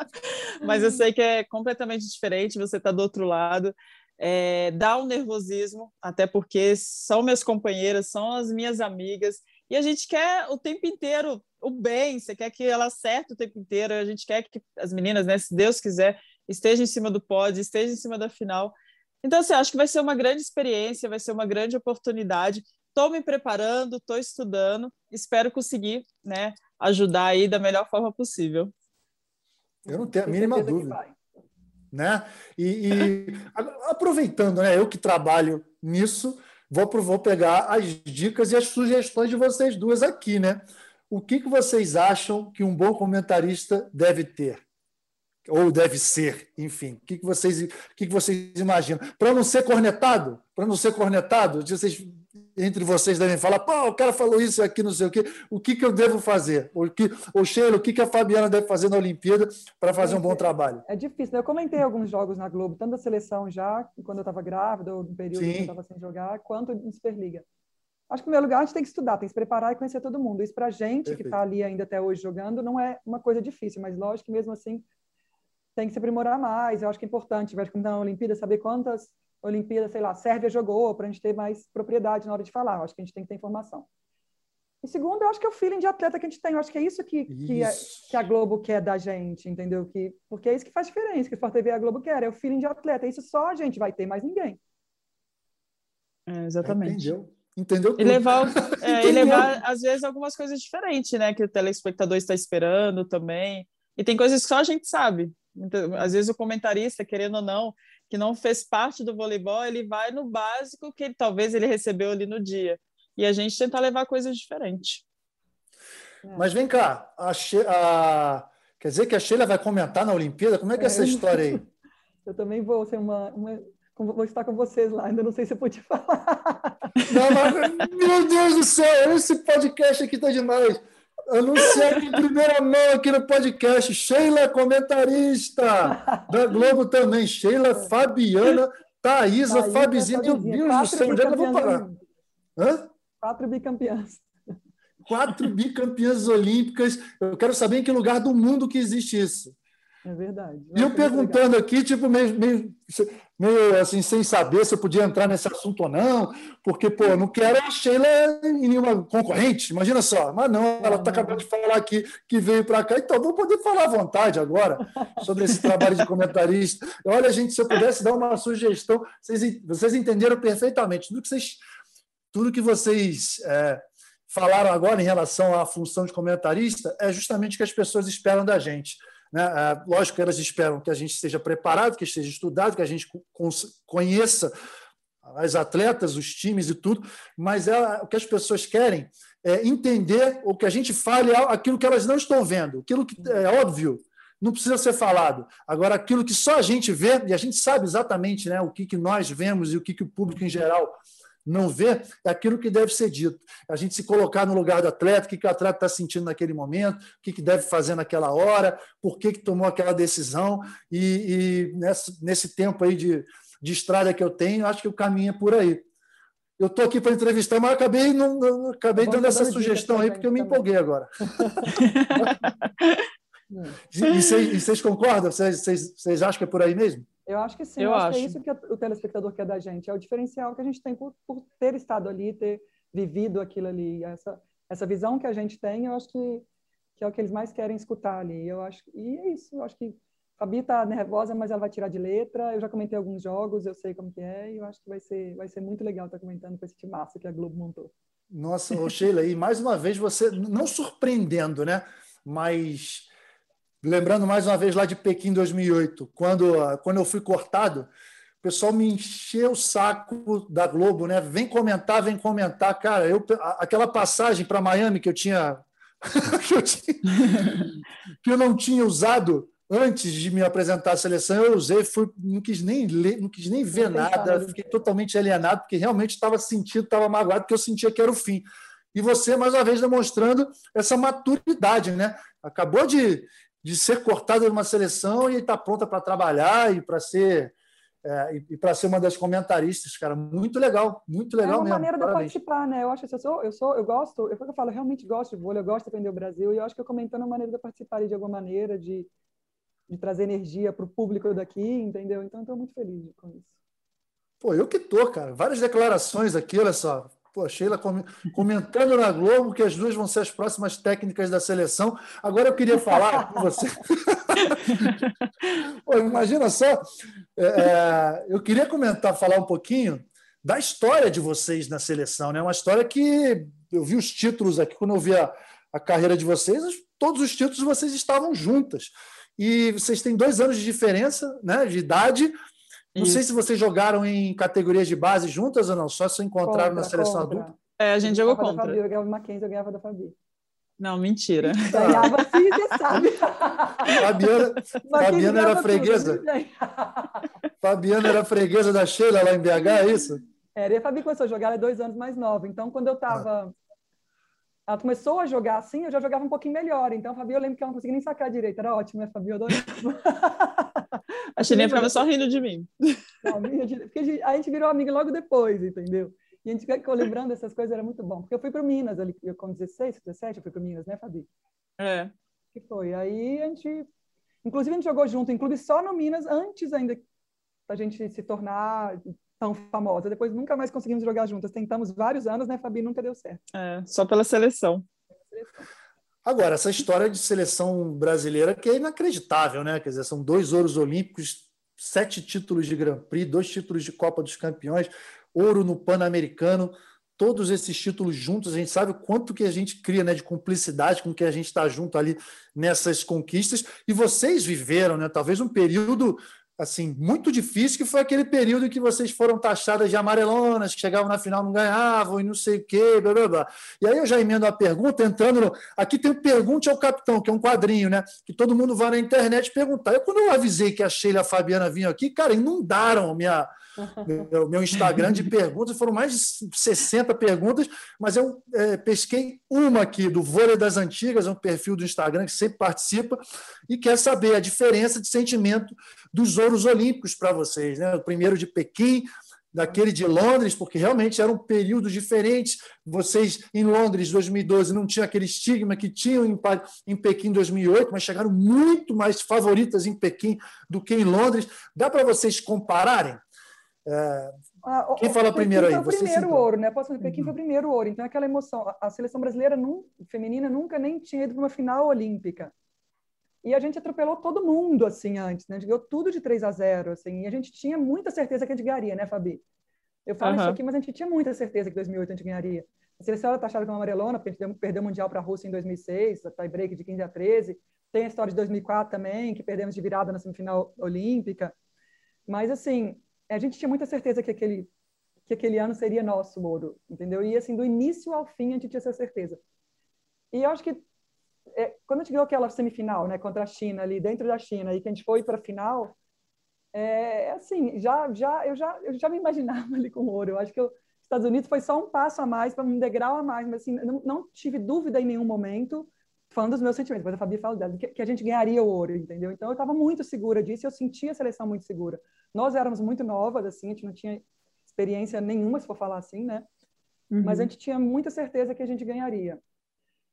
Mas eu sei que é completamente diferente, você está do outro lado. É, dá um nervosismo, até porque são minhas companheiras, são as minhas amigas, e a gente quer o tempo inteiro o bem, você quer que ela acerte o tempo inteiro, a gente quer que as meninas, né, se Deus quiser, estejam em cima do pódio, estejam em cima da final. Então, assim, acho que vai ser uma grande experiência, vai ser uma grande oportunidade. Estou me preparando, estou estudando, espero conseguir né, ajudar aí da melhor forma possível. Eu não tenho a mínima dúvida. Né? E, e aproveitando, né, eu que trabalho nisso, vou, vou pegar as dicas e as sugestões de vocês duas aqui, né? O que, que vocês acham que um bom comentarista deve ter? Ou deve ser, enfim. O que, que, vocês, o que, que vocês imaginam? Para não ser cornetado? Para não ser cornetado? Vocês, entre vocês devem falar, pô, o cara falou isso aqui, não sei o quê. O que, que eu devo fazer? O que, o Sheila, o que, que a Fabiana deve fazer na Olimpíada para fazer um bom trabalho? É difícil. Né? Eu comentei alguns jogos na Globo, tanto da seleção já, quando eu estava grávida, ou no período Sim. que eu estava sem jogar, quanto em Superliga. Acho que, no meu lugar, a gente tem que estudar, tem que se preparar e conhecer todo mundo. Isso, para a gente Perfeito. que está ali ainda até hoje jogando, não é uma coisa difícil, mas lógico que, mesmo assim, tem que se aprimorar mais. Eu acho que é importante, vai como na Olimpíada, saber quantas Olimpíadas, sei lá, Sérvia jogou, para a gente ter mais propriedade na hora de falar. Eu acho que a gente tem que ter informação. E segundo, eu acho que é o feeling de atleta que a gente tem. Eu acho que é isso que, isso. que, é, que, a Globo quer da gente, entendeu? Que, porque é isso que faz diferença, que o Sport TV e a Globo quer, é o feeling de atleta. Isso só a gente vai ter, mais ninguém. É, exatamente. Entendeu? Entendeu? Tudo. E levar, é, e levar, às vezes, algumas coisas diferentes, né? Que o telespectador está esperando também. E tem coisas que só a gente sabe. Então, às vezes o comentarista, querendo ou não, que não fez parte do voleibol, ele vai no básico que ele, talvez ele recebeu ali no dia. E a gente tenta levar coisas diferentes. É. Mas vem cá, a, a... quer dizer que a Sheila vai comentar na Olimpíada? Como é que é essa é. história aí? Eu também vou ser uma, uma vou estar com vocês lá, ainda não sei se eu pude falar. Não, mas, meu Deus do céu, esse podcast aqui tá demais. Anunciando em primeira mão aqui no podcast. Sheila, comentarista da Globo também. Sheila, Fabiana, Thaisa Fabizinha. Meu Deus do céu, onde é que eu vou parar? Hã? Quatro bicampeãs. Quatro bicampeãs olímpicas. Eu quero saber em que lugar do mundo que existe isso. É verdade. E eu perguntando legal. aqui, tipo, meio, meio, meio, assim, sem saber se eu podia entrar nesse assunto ou não, porque, pô, não quero a Sheila em nenhuma concorrente, imagina só. Mas não, ela está acabando de falar aqui que veio para cá, então vou poder falar à vontade agora sobre esse trabalho de comentarista. Olha, gente, se eu pudesse dar uma sugestão, vocês, vocês entenderam perfeitamente tudo que vocês, tudo que vocês é, falaram agora em relação à função de comentarista é justamente o que as pessoas esperam da gente né? É, lógico que elas esperam que a gente esteja preparado, que esteja estudado, que a gente conheça as atletas, os times e tudo, mas é, o que as pessoas querem é entender o que a gente fale, aquilo que elas não estão vendo, aquilo que é óbvio, não precisa ser falado. Agora, aquilo que só a gente vê, e a gente sabe exatamente né, o que, que nós vemos e o que, que o público em geral não vê, é aquilo que deve ser dito. A gente se colocar no lugar do atleta, o que, que o atleta está sentindo naquele momento, o que, que deve fazer naquela hora, por que, que tomou aquela decisão. E, e nesse, nesse tempo aí de, de estrada que eu tenho, acho que o caminho é por aí. Eu estou aqui para entrevistar, mas acabei, não, não acabei dando essa sugestão aí, porque eu me empolguei agora. e, vocês, concordam? Vocês acham que é por aí mesmo? Eu acho que sim. Eu, eu acho, acho, que é isso que o telespectador quer da gente. É o diferencial que a gente tem por, por ter estado ali, ter vivido aquilo ali. Essa, essa visão que a gente tem, eu acho que, que é o que eles mais querem escutar ali. Eu acho, e é isso. Eu acho que a Fabi está nervosa, mas ela vai tirar de letra. Eu já comentei alguns jogos, eu sei como que é. E eu acho que vai ser, vai ser muito legal estar comentando com esse time massa que a Globo montou. Nossa, ô Sheila, e mais uma vez você, não surpreendendo, né? Mas lembrando mais uma vez lá de Pequim 2008, quando, quando eu fui cortado, o pessoal me encheu o saco da Globo, né? Vem comentar, vem comentar. Cara, eu, aquela passagem para Miami que eu tinha. que, eu tinha que eu não tinha usado antes de me apresentar à seleção, eu usei, fui, não quis nem ler, não quis nem ver nada, fiquei totalmente alienado, porque realmente estava sentindo, estava magoado, porque eu sentia que era o fim. E você, mais uma vez, demonstrando essa maturidade, né? Acabou de, de ser cortada de uma seleção e está pronta para trabalhar e para ser é, e, e para ser uma das comentaristas, cara, muito legal, muito legal É uma mesmo. maneira de Parabéns. participar, né? Eu acho que eu sou, eu sou, eu gosto, eu, eu falo, eu realmente gosto de vôlei, eu gosto de aprender o Brasil e eu acho que eu comentando é uma maneira de participar de alguma maneira, de, de trazer energia para o público daqui, entendeu? Então, estou muito feliz com isso. Pô, eu que tô, cara. Várias declarações aqui, olha só. Pô, Sheila comentando na Globo que as duas vão ser as próximas técnicas da seleção. Agora eu queria falar com você. Pô, imagina só, é, é, eu queria comentar, falar um pouquinho da história de vocês na seleção. Né? Uma história que eu vi os títulos aqui, quando eu vi a, a carreira de vocês, todos os títulos vocês estavam juntas. E vocês têm dois anos de diferença né, de idade, não Isso. sei se vocês jogaram em categorias de base juntas ou não, só se encontraram contra, na seleção contra. adulta. É, a gente jogou contra. Fabi, eu ganhava da Mackenzie, eu ganhava da Fabi. Não, mentira. Ganhava sim, você sabe. Fabiana, Fabiana era freguesa. Tudo, Fabiana era freguesa da Sheila lá em BH, é isso? Era, e a Fabi começou a jogar, ela é dois anos mais nova. Então, quando eu estava ah ela começou a jogar assim, eu já jogava um pouquinho melhor. Então, a Fabi, eu lembro que ela não conseguia nem sacar direito. Era ótimo, né, Fabi? Eu adorava. a Chininha ficava só rindo de mim. Não, porque a gente virou amiga logo depois, entendeu? E a gente ficou lembrando dessas coisas, era muito bom. Porque eu fui para Minas, ali, com 16, 17, eu fui para Minas, né, Fabi? É. Que foi. Aí a gente... Inclusive, a gente jogou junto em clube só no Minas, antes ainda da gente se tornar tão famosa. Depois nunca mais conseguimos jogar juntas. Tentamos vários anos, né, Fabi? Nunca deu certo. É, só pela seleção. Agora, essa história de seleção brasileira que é inacreditável, né? Quer dizer, são dois ouros olímpicos, sete títulos de Grand Prix, dois títulos de Copa dos Campeões, ouro no Pan-Americano, todos esses títulos juntos, a gente sabe o quanto que a gente cria né, de cumplicidade com que a gente está junto ali nessas conquistas. E vocês viveram, né? Talvez um período assim, muito difícil, que foi aquele período em que vocês foram taxadas de amarelonas, que chegavam na final não ganhavam e não sei o quê, blá, blá, blá. E aí eu já emendo a pergunta, entrando no... Aqui tem o Pergunte ao Capitão, que é um quadrinho, né? Que todo mundo vai na internet perguntar. Eu, quando eu avisei que a Sheila e a Fabiana vinham aqui, cara, inundaram minha, meu, meu Instagram de perguntas, foram mais de 60 perguntas, mas eu é, pesquei uma aqui do Vôlei das Antigas, é um perfil do Instagram que sempre participa, e quer saber a diferença de sentimento dos ouros olímpicos para vocês. Né? O primeiro de Pequim, daquele de Londres, porque realmente eram períodos diferentes. Vocês, em Londres, 2012, não tinham aquele estigma que tinham em, em Pequim 2008, mas chegaram muito mais favoritas em Pequim do que em Londres. Dá para vocês compararem? É, ah, quem fala primeiro aí? Foi o primeiro ouro, né? Posso dizer, Pequim uhum. foi o primeiro ouro. Então, aquela emoção. A seleção brasileira não, feminina nunca nem tinha ido para uma final olímpica. E a gente atropelou todo mundo, assim, antes, né? A gente ganhou tudo de 3 a 0, assim. E a gente tinha muita certeza que a gente ganharia, né, Fabi? Eu falo uhum. isso aqui, mas a gente tinha muita certeza que 2008 a gente ganharia. A seleção era taxada como amarelona, porque a gente perdeu o Mundial para a Rússia em 2006, a tie-break de 15 a 13. Tem a história de 2004 também, que perdemos de virada na semifinal olímpica. Mas, assim, a gente tinha muita certeza que aquele, que aquele ano seria nosso, Moro, entendeu? E, assim, do início ao fim, a gente tinha essa certeza. E eu acho que é, quando a gente ganhou aquela semifinal, né, contra a China, ali dentro da China, e que a gente foi para a final, é, assim, já, já, eu, já, eu já me imaginava ali com ouro. Eu acho que eu Estados Unidos foi só um passo a mais, para um degrau a mais, mas assim, não, não, tive dúvida em nenhum momento, falando dos meus sentimentos, depois a Fabi fala dela, que, que a gente ganharia o ouro, entendeu? Então eu estava muito segura disso, eu sentia a seleção muito segura. Nós éramos muito novas, assim, a gente não tinha experiência nenhuma, se for falar assim, né? Uhum. Mas a gente tinha muita certeza que a gente ganharia.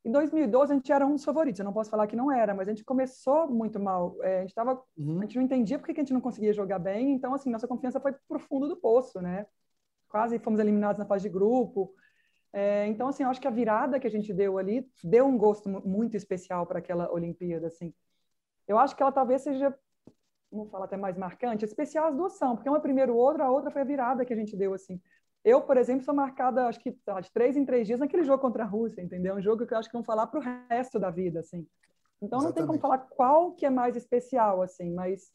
Em 2012 a gente era um dos favoritos. Eu não posso falar que não era, mas a gente começou muito mal. É, a gente tava, uhum. a gente não entendia por que a gente não conseguia jogar bem. Então assim nossa confiança foi pro fundo do poço, né? Quase fomos eliminados na fase de grupo. É, então assim, eu acho que a virada que a gente deu ali deu um gosto muito especial para aquela Olimpíada, assim. Eu acho que ela talvez seja, vamos falar até mais marcante, especial as duas são, porque uma é primeiro o outro, a outra foi a virada que a gente deu assim. Eu, por exemplo, sou marcada, acho que de três em três dias naquele jogo contra a Rússia, entendeu? Um jogo que eu acho que vão falar para o resto da vida, assim. Então, Exatamente. não tem como falar qual que é mais especial, assim, mas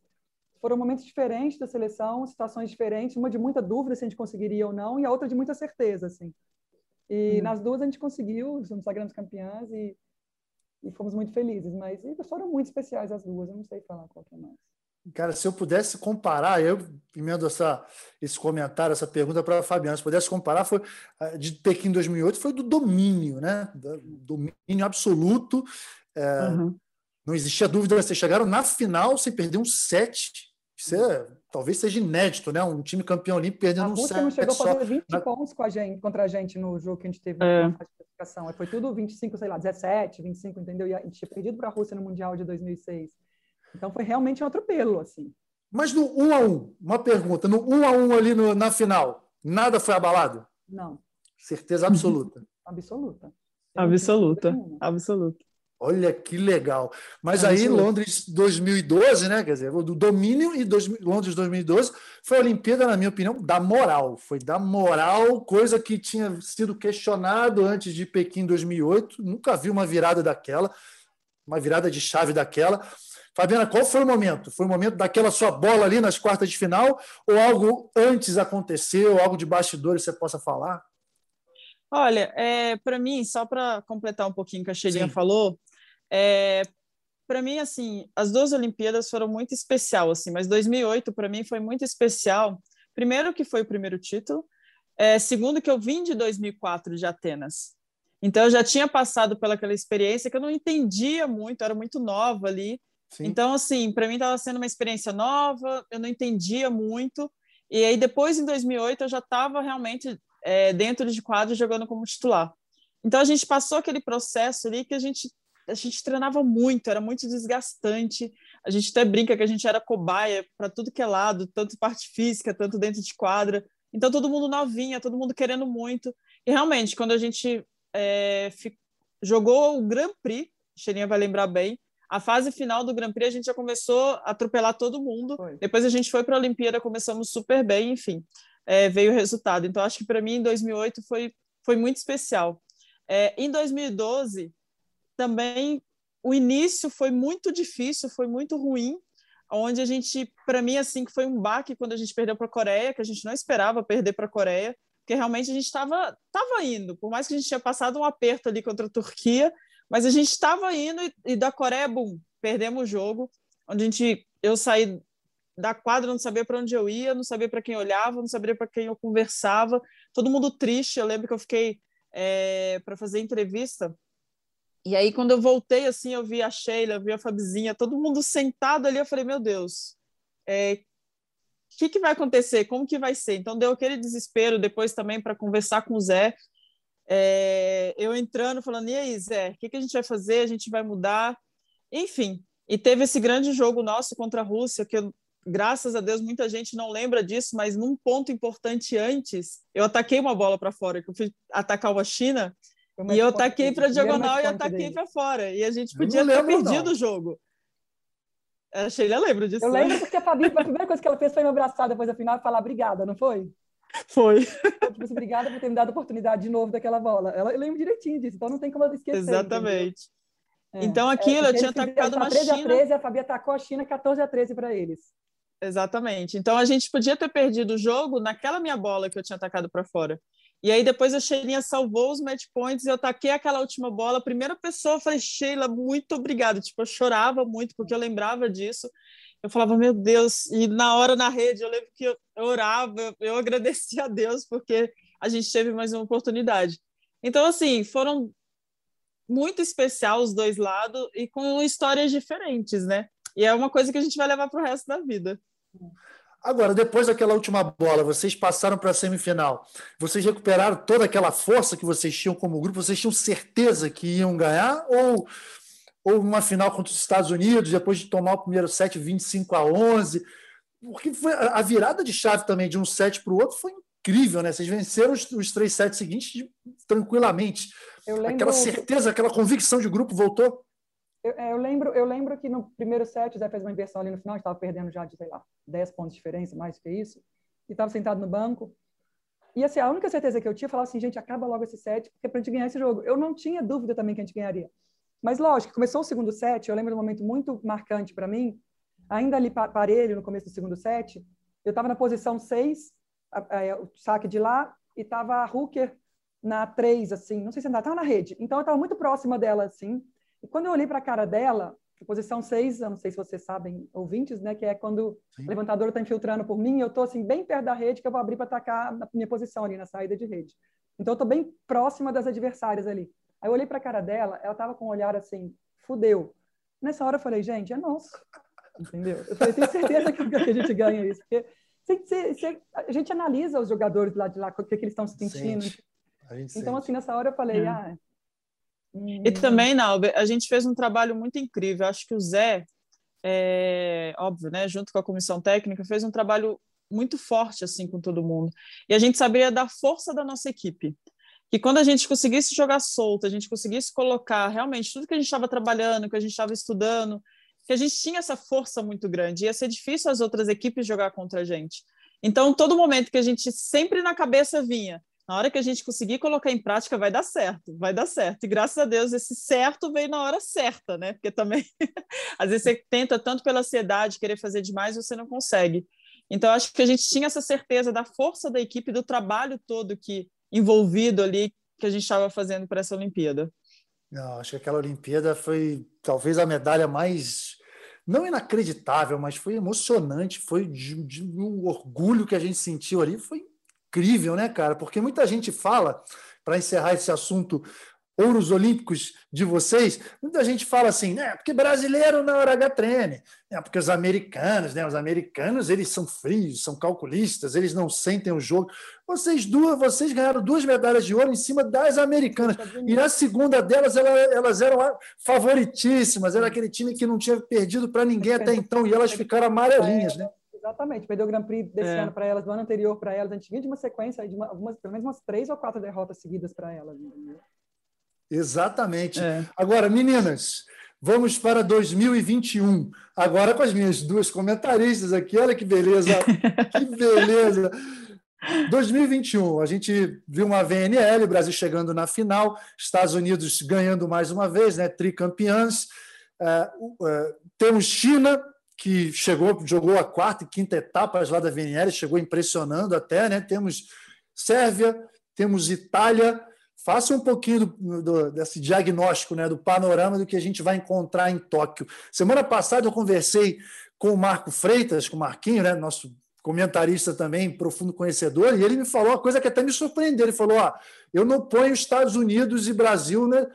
foram momentos diferentes da seleção, situações diferentes, uma de muita dúvida se a gente conseguiria ou não, e a outra de muita certeza, assim. E hum. nas duas a gente conseguiu, somos sagramos campeãs e, e fomos muito felizes, mas foram muito especiais as duas, eu não sei falar qual que é mais. Cara, se eu pudesse comparar, eu emendo essa, esse comentário, essa pergunta para a Fabiana, se pudesse comparar, foi de Pequim 2008, foi do domínio, né? Do domínio absoluto. É, uhum. Não existia dúvida, vocês chegaram na final sem perder um set. Isso é, talvez seja inédito, né? Um time campeão olímpico perdendo um set. A Rússia não chegou a fazer 20 na... pontos com a gente, contra a gente no jogo que a gente teve é. na classificação. Foi tudo 25, sei lá, 17, 25, entendeu? E a gente tinha perdido para a Rússia no Mundial de 2006. Então foi realmente um atropelo, assim. Mas no 1 um a 1 um, uma pergunta, no 1 um a 1 ali no, na final, nada foi abalado? Não. Certeza absoluta. absoluta. Absoluta. Absoluta. Olha que legal. Mas aí, Londres 2012, né? Quer dizer, do domínio e dois, Londres 2012 foi a Olimpíada, na minha opinião, da moral. Foi da moral, coisa que tinha sido questionado antes de Pequim 2008. Nunca vi uma virada daquela, uma virada de chave daquela. Fabiana, qual foi o momento? Foi o momento daquela sua bola ali nas quartas de final ou algo antes aconteceu, algo de bastidores você possa falar? Olha, é, para mim, só para completar um pouquinho o que a Xerinha falou, é, para mim, assim, as duas Olimpíadas foram muito especial, assim, mas 2008 para mim foi muito especial. Primeiro que foi o primeiro título, é, segundo que eu vim de 2004 de Atenas. Então eu já tinha passado pelaquela experiência que eu não entendia muito, era muito nova ali. Sim. Então, assim, para mim estava sendo uma experiência nova, eu não entendia muito. E aí, depois, em 2008, eu já estava realmente é, dentro de quadro jogando como titular. Então, a gente passou aquele processo ali que a gente, a gente treinava muito, era muito desgastante. A gente até brinca que a gente era cobaia para tudo que é lado, tanto parte física, tanto dentro de quadra. Então, todo mundo novinha, todo mundo querendo muito. E realmente, quando a gente é, jogou o Grand Prix, Xerinha vai lembrar bem, a fase final do Grand Prix a gente já começou a atropelar todo mundo. Foi. Depois a gente foi para a Olimpíada, começamos super bem, enfim, é, veio o resultado. Então acho que para mim em 2008 foi foi muito especial. É, em 2012 também o início foi muito difícil, foi muito ruim, onde a gente, para mim assim, que foi um baque quando a gente perdeu para a Coreia, que a gente não esperava perder para a Coreia, porque realmente a gente estava tava indo, por mais que a gente tinha passado um aperto ali contra a Turquia, mas a gente estava indo e, e, da Coreia, bum, perdemos o jogo, onde a gente, eu saí da quadra, não sabia para onde eu ia, não sabia para quem olhava, não sabia para quem eu conversava, todo mundo triste. Eu lembro que eu fiquei é, para fazer entrevista. E aí, quando eu voltei, assim, eu vi a Sheila, eu vi a Fabizinha, todo mundo sentado ali. Eu falei, meu Deus, é, o que, que vai acontecer? Como que vai ser? Então, deu aquele desespero depois também para conversar com o Zé é, eu entrando, falando, e aí, Zé, o que, que a gente vai fazer? A gente vai mudar? Enfim, e teve esse grande jogo nosso contra a Rússia, que eu, graças a Deus muita gente não lembra disso, mas num ponto importante antes, eu ataquei uma bola para fora, que eu fui atacar uma China, e eu ataquei para diagonal e ataquei para fora, e a gente podia ter perdido não. o jogo. A Sheila lembra disso. Eu lembro porque a Fabi, a primeira coisa que ela fez foi me abraçar depois da final e falar obrigada, não foi? Foi. Tipo assim, obrigada por ter me dado a oportunidade de novo daquela bola. Ela, eu lembro direitinho disso, então não tem como esquecer. Exatamente. É. Então aquilo, é, eu tinha atacado uma 13 China... 13 a Fabi atacou a China 14 a 13 para eles. Exatamente. Então a gente podia ter perdido o jogo naquela minha bola que eu tinha atacado para fora. E aí depois a Sheilinha salvou os match points e eu taquei aquela última bola. A primeira pessoa, eu falei, Sheila, muito obrigada. Tipo, eu chorava muito porque eu lembrava disso eu falava, meu Deus, e na hora na rede, eu lembro que eu orava, eu agradecia a Deus, porque a gente teve mais uma oportunidade. Então, assim, foram muito especial os dois lados e com histórias diferentes, né? E é uma coisa que a gente vai levar para o resto da vida. Agora, depois daquela última bola, vocês passaram para a semifinal. Vocês recuperaram toda aquela força que vocês tinham como grupo? Vocês tinham certeza que iam ganhar? Ou, ou uma final contra os Estados Unidos, depois de tomar o primeiro set 25 a 11? Porque foi, a virada de chave também de um set para o outro foi incrível, né? Vocês venceram os, os três sets seguintes tranquilamente. Aquela certeza, aquela convicção de grupo voltou? Eu, é, eu, lembro, eu lembro que no primeiro set o Zé fez uma inversão ali no final, estava perdendo já de, sei lá, 10 pontos de diferença, mais do que isso, e estava sentado no banco. E assim, a única certeza que eu tinha, eu falava assim, gente, acaba logo esse set, porque é para a gente ganhar esse jogo. Eu não tinha dúvida também que a gente ganharia. Mas lógico, começou o segundo set, eu lembro de um momento muito marcante para mim, ainda ali parelho no começo do segundo set, eu estava na posição 6, o saque de lá, e estava a Hooker na 3, assim, não sei se ainda estava na rede. Então eu estava muito próxima dela, assim, e quando eu olhei para a cara dela, posição 6, eu não sei se vocês sabem, ouvintes, né, que é quando Sim. o levantador está infiltrando por mim, eu estou assim bem perto da rede que eu vou abrir para atacar na minha posição ali na saída de rede. Então eu estou bem próxima das adversárias ali. Aí eu olhei para a cara dela, ela estava com um olhar assim, fudeu. Nessa hora eu falei, gente, é nosso. Entendeu? Eu falei, tenho certeza que a gente ganha isso, porque se, se, a gente analisa os jogadores lá de lá, o que, que eles estão sentindo. então, sente. assim, nessa hora eu falei, hum. ah, e também, Nauber, a gente fez um trabalho muito incrível. Acho que o Zé, é, óbvio, né, junto com a comissão técnica, fez um trabalho muito forte assim com todo mundo. E a gente sabia da força da nossa equipe. Que quando a gente conseguisse jogar solto, a gente conseguisse colocar realmente tudo que a gente estava trabalhando, que a gente estava estudando, que a gente tinha essa força muito grande. Ia ser difícil as outras equipes jogar contra a gente. Então, todo momento que a gente sempre na cabeça vinha, na hora que a gente conseguir colocar em prática, vai dar certo, vai dar certo. E graças a Deus, esse certo veio na hora certa, né? Porque também, às vezes, você tenta tanto pela ansiedade, querer fazer demais, você não consegue. Então, acho que a gente tinha essa certeza da força da equipe, do trabalho todo que envolvido ali, que a gente estava fazendo para essa Olimpíada. Não, acho que aquela Olimpíada foi talvez a medalha mais não inacreditável, mas foi emocionante, foi de, de um orgulho que a gente sentiu ali, foi incrível, né, cara? Porque muita gente fala, para encerrar esse assunto, ouros olímpicos de vocês, muita gente fala assim, né? Porque brasileiro na hora H treme, né? Porque os americanos, né? Os americanos eles são frios, são calculistas, eles não sentem o jogo. Vocês duas, vocês ganharam duas medalhas de ouro em cima das americanas e na segunda delas elas eram favoritíssimas, era aquele time que não tinha perdido para ninguém até então e elas ficaram amarelinhas, né? Exatamente, perdeu o Grand Prix desse é. ano para elas, do ano anterior para elas. A gente vinha de uma sequência de uma, algumas, pelo menos umas três ou quatro derrotas seguidas para elas. Entendeu? Exatamente. É. Agora, meninas, vamos para 2021. Agora com as minhas duas comentaristas aqui. Olha que beleza! que beleza! 2021, a gente viu uma VNL, Brasil chegando na final, Estados Unidos ganhando mais uma vez, né, tricampeãs. Uh, uh, temos China que chegou, jogou a quarta e quinta etapas lá da VNL, chegou impressionando até, né? Temos Sérvia, temos Itália. Faça um pouquinho do, do, desse diagnóstico, né, do panorama do que a gente vai encontrar em Tóquio. Semana passada eu conversei com o Marco Freitas, com o Marquinho, né, nosso comentarista também, profundo conhecedor, e ele me falou uma coisa que até me surpreendeu. Ele falou: ó, eu não ponho Estados Unidos e Brasil né,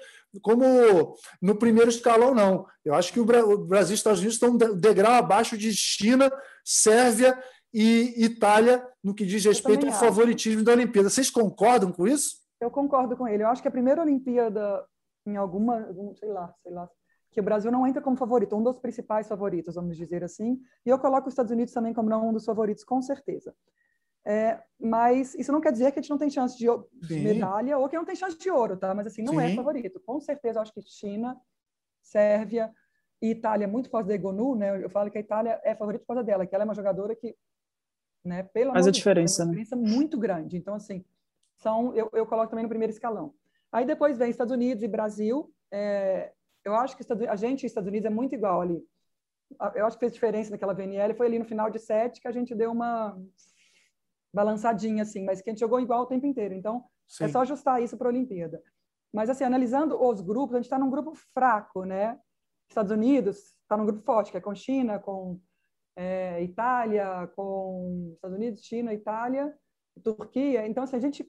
como no primeiro escalão, não. Eu acho que o Brasil e os Estados Unidos estão um degrau abaixo de China, Sérvia e Itália no que diz respeito ao favoritismo da Olimpíada. Vocês concordam com isso? Eu concordo com ele. Eu acho que a primeira Olimpíada, em alguma, sei lá, sei lá, que o Brasil não entra como favorito, um dos principais favoritos, vamos dizer assim. E eu coloco os Estados Unidos também como não um dos favoritos, com certeza. É, mas isso não quer dizer que a gente não tem chance de, de medalha ou que não tem chance de ouro, tá? Mas assim, não é Sim. é favorito. Com certeza, eu acho que China, Sérvia e Itália, muito por causa da Egonu, né? Eu falo que a Itália é favorita por causa dela, que ela é uma jogadora que, né, pela Faz a diferença, Deus, é uma né? diferença muito grande. Então, assim, são, eu, eu coloco também no primeiro escalão. Aí depois vem Estados Unidos e Brasil. É, eu acho que a gente e Estados Unidos é muito igual ali. Eu acho que fez diferença naquela VNL. Foi ali no final de sete que a gente deu uma balançadinha, assim, mas que a gente jogou igual o tempo inteiro. Então, é Sim. é só ajustar isso para a Olimpíada. Mas, assim, analisando os grupos, a gente está num grupo fraco, né? Estados Unidos está num grupo forte, que é com China, com é, Itália, com Estados Unidos, China, Itália, Turquia. Então, assim, a gente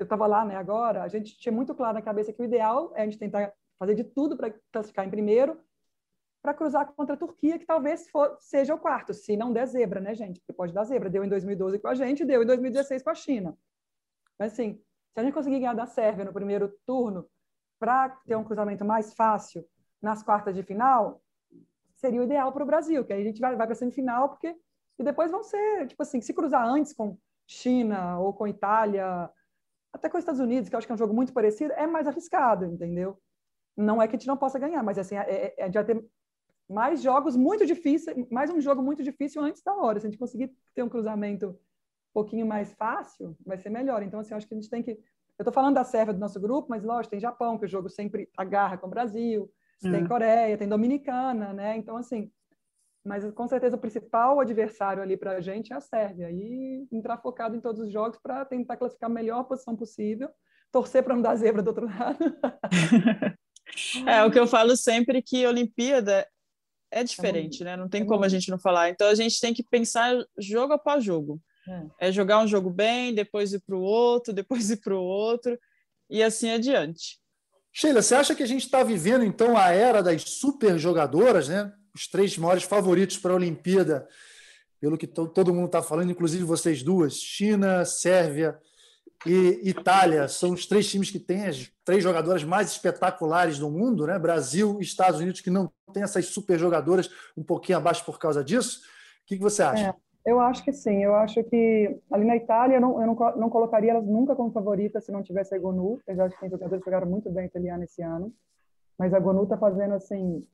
eu estava lá, né, agora, a gente tinha muito claro na cabeça que o ideal é a gente tentar fazer de tudo para classificar em primeiro, para cruzar contra a Turquia, que talvez for, seja o quarto, se não der zebra, né, gente? Porque pode dar zebra. Deu em 2012 com a gente, deu em 2016 com a China. Mas, assim, se a gente conseguir ganhar da Sérvia no primeiro turno, para ter um cruzamento mais fácil nas quartas de final, seria o ideal para o Brasil, que aí a gente vai, vai para a semifinal, porque e depois vão ser, tipo assim, se cruzar antes com China ou com Itália, até com os Estados Unidos, que eu acho que é um jogo muito parecido, é mais arriscado, entendeu? Não é que a gente não possa ganhar, mas assim, é, é, é já ter mais jogos muito difíceis, mais um jogo muito difícil antes da hora. Se a gente conseguir ter um cruzamento um pouquinho mais fácil, vai ser melhor. Então, assim, eu acho que a gente tem que. Eu estou falando da Sérvia do nosso grupo, mas lógico, tem Japão, que o jogo sempre agarra com o Brasil, tem é. Coreia, tem Dominicana, né? Então, assim, mas com certeza o principal adversário ali para a gente é a Sérvia. E entrar focado em todos os jogos para tentar classificar a melhor posição possível, torcer para não dar zebra do outro lado. é o que eu falo sempre que Olimpíada é diferente, é né? Não tem é como a gente não falar. Então a gente tem que pensar jogo após jogo. É, é jogar um jogo bem, depois ir para o outro, depois ir para o outro e assim adiante. Sheila, você acha que a gente está vivendo então a era das super jogadoras, né? Os três maiores favoritos para a Olimpíada, pelo que todo mundo está falando, inclusive vocês duas, China, Sérvia e Itália, são os três times que têm as três jogadoras mais espetaculares do mundo, né? Brasil e Estados Unidos, que não tem essas super jogadoras um pouquinho abaixo por causa disso. O que, que você acha? É, eu acho que sim. Eu acho que ali na Itália eu não, eu não, não colocaria elas nunca como favorita se não tivesse a Gonu. Eu acho que tem jogadores jogaram muito bem italiano esse ano. Mas a Gonu está fazendo assim.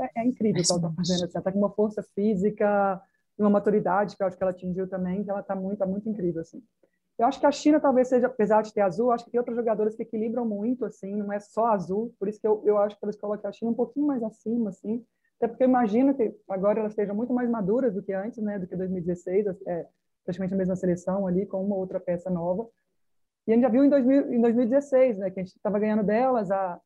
É, é incrível o que ela está fazendo. Assim. Ela está com uma força física, uma maturidade que eu acho que ela atingiu também, que ela está muito, tá muito incrível. Assim. Eu acho que a China talvez seja, apesar de ter azul, acho que tem outros jogadores que equilibram muito, assim, não é só azul, por isso que eu, eu acho que eles colocam a China um pouquinho mais acima, assim, até porque eu imagino que agora elas estejam muito mais maduras do que antes, né, do que 2016, é praticamente a mesma seleção ali, com uma outra peça nova. E a gente já viu em, 2000, em 2016, né, que a gente estava ganhando delas, a,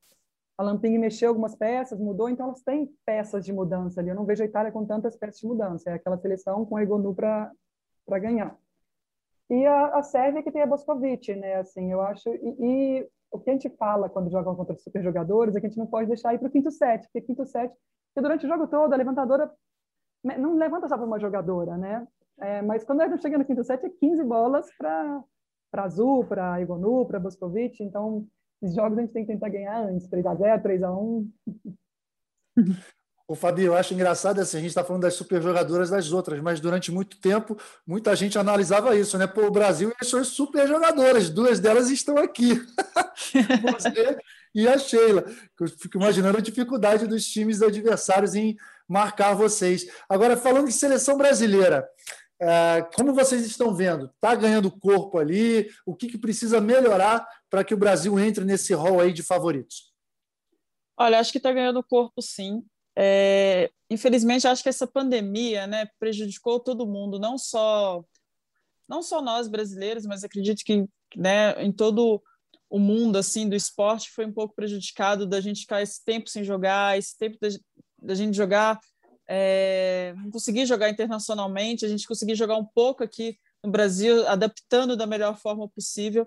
a Lamping mexeu algumas peças, mudou, então elas têm peças de mudança ali. Eu não vejo a Itália com tantas peças de mudança, é aquela seleção com a Egonu para ganhar. E a, a Sérvia que tem a Boscovic, né? Assim, eu acho. E, e, o que a gente fala quando jogam contra super jogadores é que a gente não pode deixar ir para o quinto set, porque quinto set, porque durante o jogo todo a levantadora não levanta só para uma jogadora, né? É, mas quando ela chega no quinto set é 15 bolas para para Azul, para Igonu, para Boscovic, então os jogos a gente tem que tentar ganhar antes, 3 a 0, 3 a 1. O Fabio, eu acho engraçado assim, a gente está falando das super jogadoras das outras, mas durante muito tempo muita gente analisava isso, né? Pô, o Brasil e as suas super jogadoras, duas delas estão aqui. Você e a Sheila. Eu fico imaginando a dificuldade dos times adversários em marcar vocês. Agora, falando de seleção brasileira, é, como vocês estão vendo? Está ganhando corpo ali? O que, que precisa melhorar para que o Brasil entre nesse rol aí de favoritos? Olha, acho que está ganhando corpo sim. É, infelizmente, acho que essa pandemia né, prejudicou todo mundo, não só não só nós brasileiros, mas acredito que né, em todo o mundo assim do esporte foi um pouco prejudicado da gente ficar esse tempo sem jogar, esse tempo da, da gente jogar, é, conseguir jogar internacionalmente, a gente conseguir jogar um pouco aqui no Brasil, adaptando da melhor forma possível.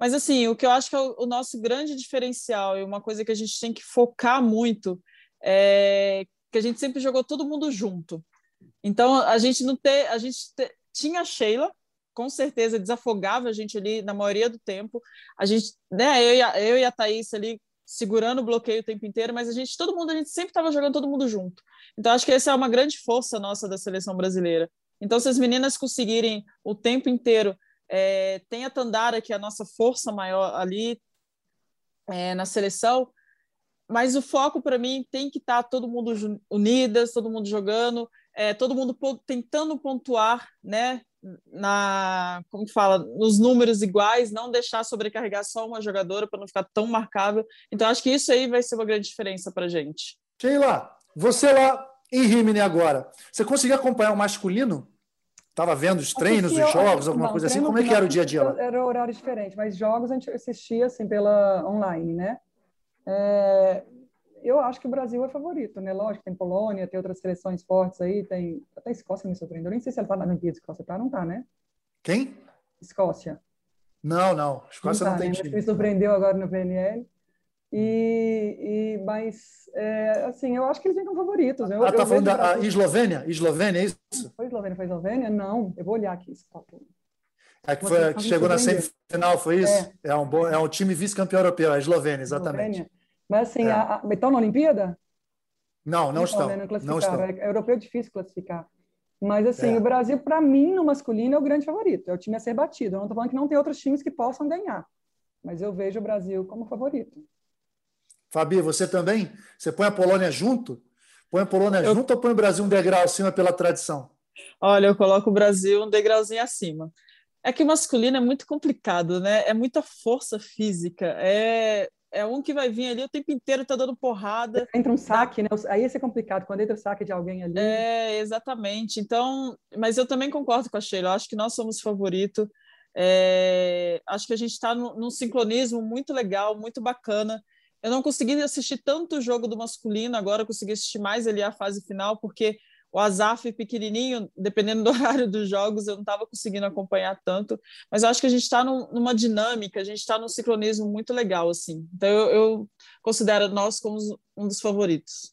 Mas assim, o que eu acho que é o, o nosso grande diferencial e uma coisa que a gente tem que focar muito é, que a gente sempre jogou todo mundo junto. Então a gente não ter, a gente te, tinha a Sheila, com certeza desafogava a gente ali na maioria do tempo. A gente, né, eu e a, eu e a Thaís ali segurando o bloqueio o tempo inteiro, mas a gente, todo mundo, a gente sempre estava jogando todo mundo junto. Então acho que essa é uma grande força nossa da seleção brasileira. Então se as meninas conseguirem o tempo inteiro é, tem a Tandara, que é a nossa força maior ali é, na seleção, mas o foco para mim tem que estar tá todo mundo unidas, todo mundo jogando, é, todo mundo tentando pontuar, né? Na como que fala, nos números iguais, não deixar sobrecarregar só uma jogadora para não ficar tão marcável. Então acho que isso aí vai ser uma grande diferença para gente. Sheila, você lá em Rimini agora, você conseguiu acompanhar o masculino? Estava vendo os treinos, os jogos, alguma não, coisa assim? Como é que era o dia a dia lá? Era horário diferente, mas jogos a gente assistia assim pela online, né? É, eu acho que o Brasil é favorito, né? Lógico, tem Polônia, tem outras seleções fortes aí, tem até a Escócia me surpreendeu. Nem sei se ela tá na Olimpíada, Escócia tá, não tá, né? Quem? Escócia. Não, não. Escócia não, tá, não tem né? time. Me surpreendeu agora no PNL. E, e, mas, é, assim, eu acho que eles como favoritos. Eu, ah, tá falando da Eslovênia? Eslovênia, é isso? Foi Eslovênia, foi Eslovênia? Não, eu vou olhar aqui. É que, foi, que chegou na semifinal, foi isso? É, é um, bom, é um time vice-campeão europeu, a Eslovênia, exatamente. Eslovênia. Mas, assim, é. a, a, estão na Olimpíada? Não, não, estão. Né? Não, não estão. É, é europeu é difícil classificar. Mas, assim, é. o Brasil, para mim, no masculino, é o grande favorito. É o time a ser batido. Eu não estou falando que não tem outros times que possam ganhar. Mas eu vejo o Brasil como favorito. Fabi, você também? Você põe a Polônia junto? Põe a Polônia eu... junto ou põe o Brasil um degrau acima pela tradição? Olha, eu coloco o Brasil um degrauzinho acima. É que o masculino é muito complicado, né? É muita força física. É, é um que vai vir ali o tempo inteiro, tá dando porrada. Entra um saque, né? Aí ia ser complicado, quando entra o saque de alguém ali. É, exatamente. Então, mas eu também concordo com a Sheila. Eu acho que nós somos favorito. É, acho que a gente está num sincronismo muito legal, muito bacana. Eu não consegui assistir tanto o jogo do masculino, agora consegui assistir mais ali a fase final, porque o Azaf pequenininho, dependendo do horário dos jogos, eu não estava conseguindo acompanhar tanto, mas eu acho que a gente está numa dinâmica, a gente está num sincronismo muito legal, assim. Então eu, eu considero nós como um dos favoritos.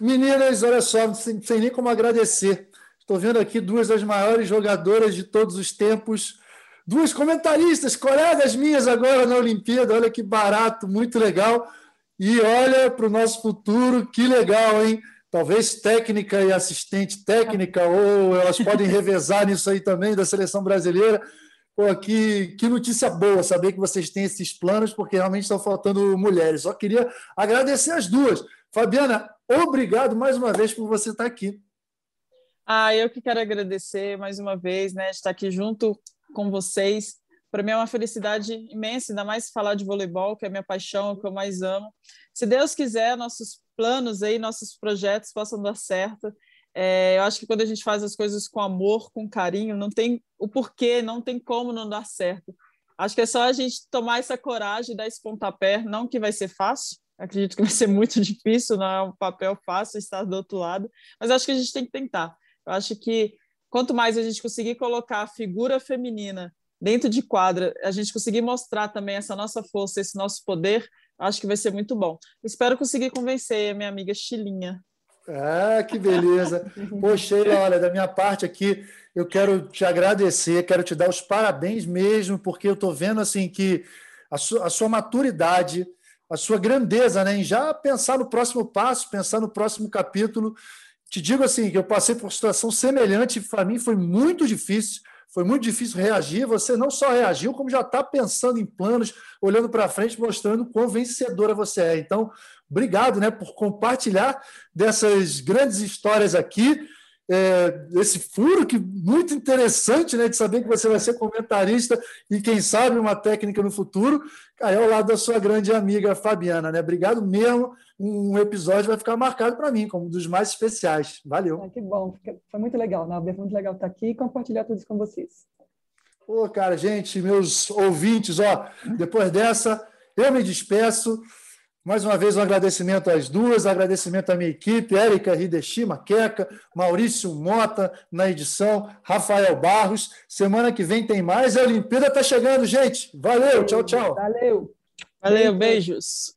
Meninas, olha só, não sei nem como agradecer. Estou vendo aqui duas das maiores jogadoras de todos os tempos duas comentaristas, colegas minhas agora na Olimpíada. Olha que barato, muito legal. E olha para o nosso futuro, que legal, hein? Talvez técnica e assistente técnica, ou elas podem revezar nisso aí também da seleção brasileira. Pô, que, que notícia boa saber que vocês têm esses planos, porque realmente estão faltando mulheres. Só queria agradecer as duas. Fabiana, obrigado mais uma vez por você estar aqui. Ah, eu que quero agradecer mais uma vez, né, estar aqui junto com vocês. Para mim é uma felicidade imensa, ainda mais falar de voleibol, que é a minha paixão, o que eu mais amo. Se Deus quiser, nossos planos aí, nossos projetos possam dar certo. É, eu acho que quando a gente faz as coisas com amor, com carinho, não tem o porquê, não tem como não dar certo. Acho que é só a gente tomar essa coragem, dar esse pontapé, não que vai ser fácil, acredito que vai ser muito difícil, não é um papel fácil estar do outro lado, mas acho que a gente tem que tentar. Eu acho que quanto mais a gente conseguir colocar a figura feminina dentro de quadra, a gente conseguir mostrar também essa nossa força, esse nosso poder, acho que vai ser muito bom. Espero conseguir convencer a minha amiga Chilinha. Ah, que beleza. Poxa, olha, da minha parte aqui, eu quero te agradecer, quero te dar os parabéns mesmo, porque eu estou vendo assim que a sua, a sua maturidade, a sua grandeza, né, em já pensar no próximo passo, pensar no próximo capítulo, te digo assim, que eu passei por uma situação semelhante, para mim foi muito difícil, foi muito difícil reagir. Você não só reagiu, como já está pensando em planos, olhando para frente, mostrando quão vencedora você é. Então, obrigado né, por compartilhar dessas grandes histórias aqui é, esse furo que muito interessante, né, de saber que você vai ser comentarista e quem sabe uma técnica no futuro, aí ao lado da sua grande amiga Fabiana, né? Obrigado mesmo. Um episódio vai ficar marcado para mim como um dos mais especiais. Valeu. Ah, que bom, foi muito legal, né? Foi muito legal estar aqui e compartilhar tudo isso com vocês. Pô, cara, gente, meus ouvintes, ó, depois dessa eu me despeço. Mais uma vez, um agradecimento às duas, agradecimento à minha equipe, Érica Hideshima Queca, Maurício Mota na edição, Rafael Barros. Semana que vem tem mais. A Olimpíada está chegando, gente. Valeu, tchau, tchau. Valeu. Valeu, beijos.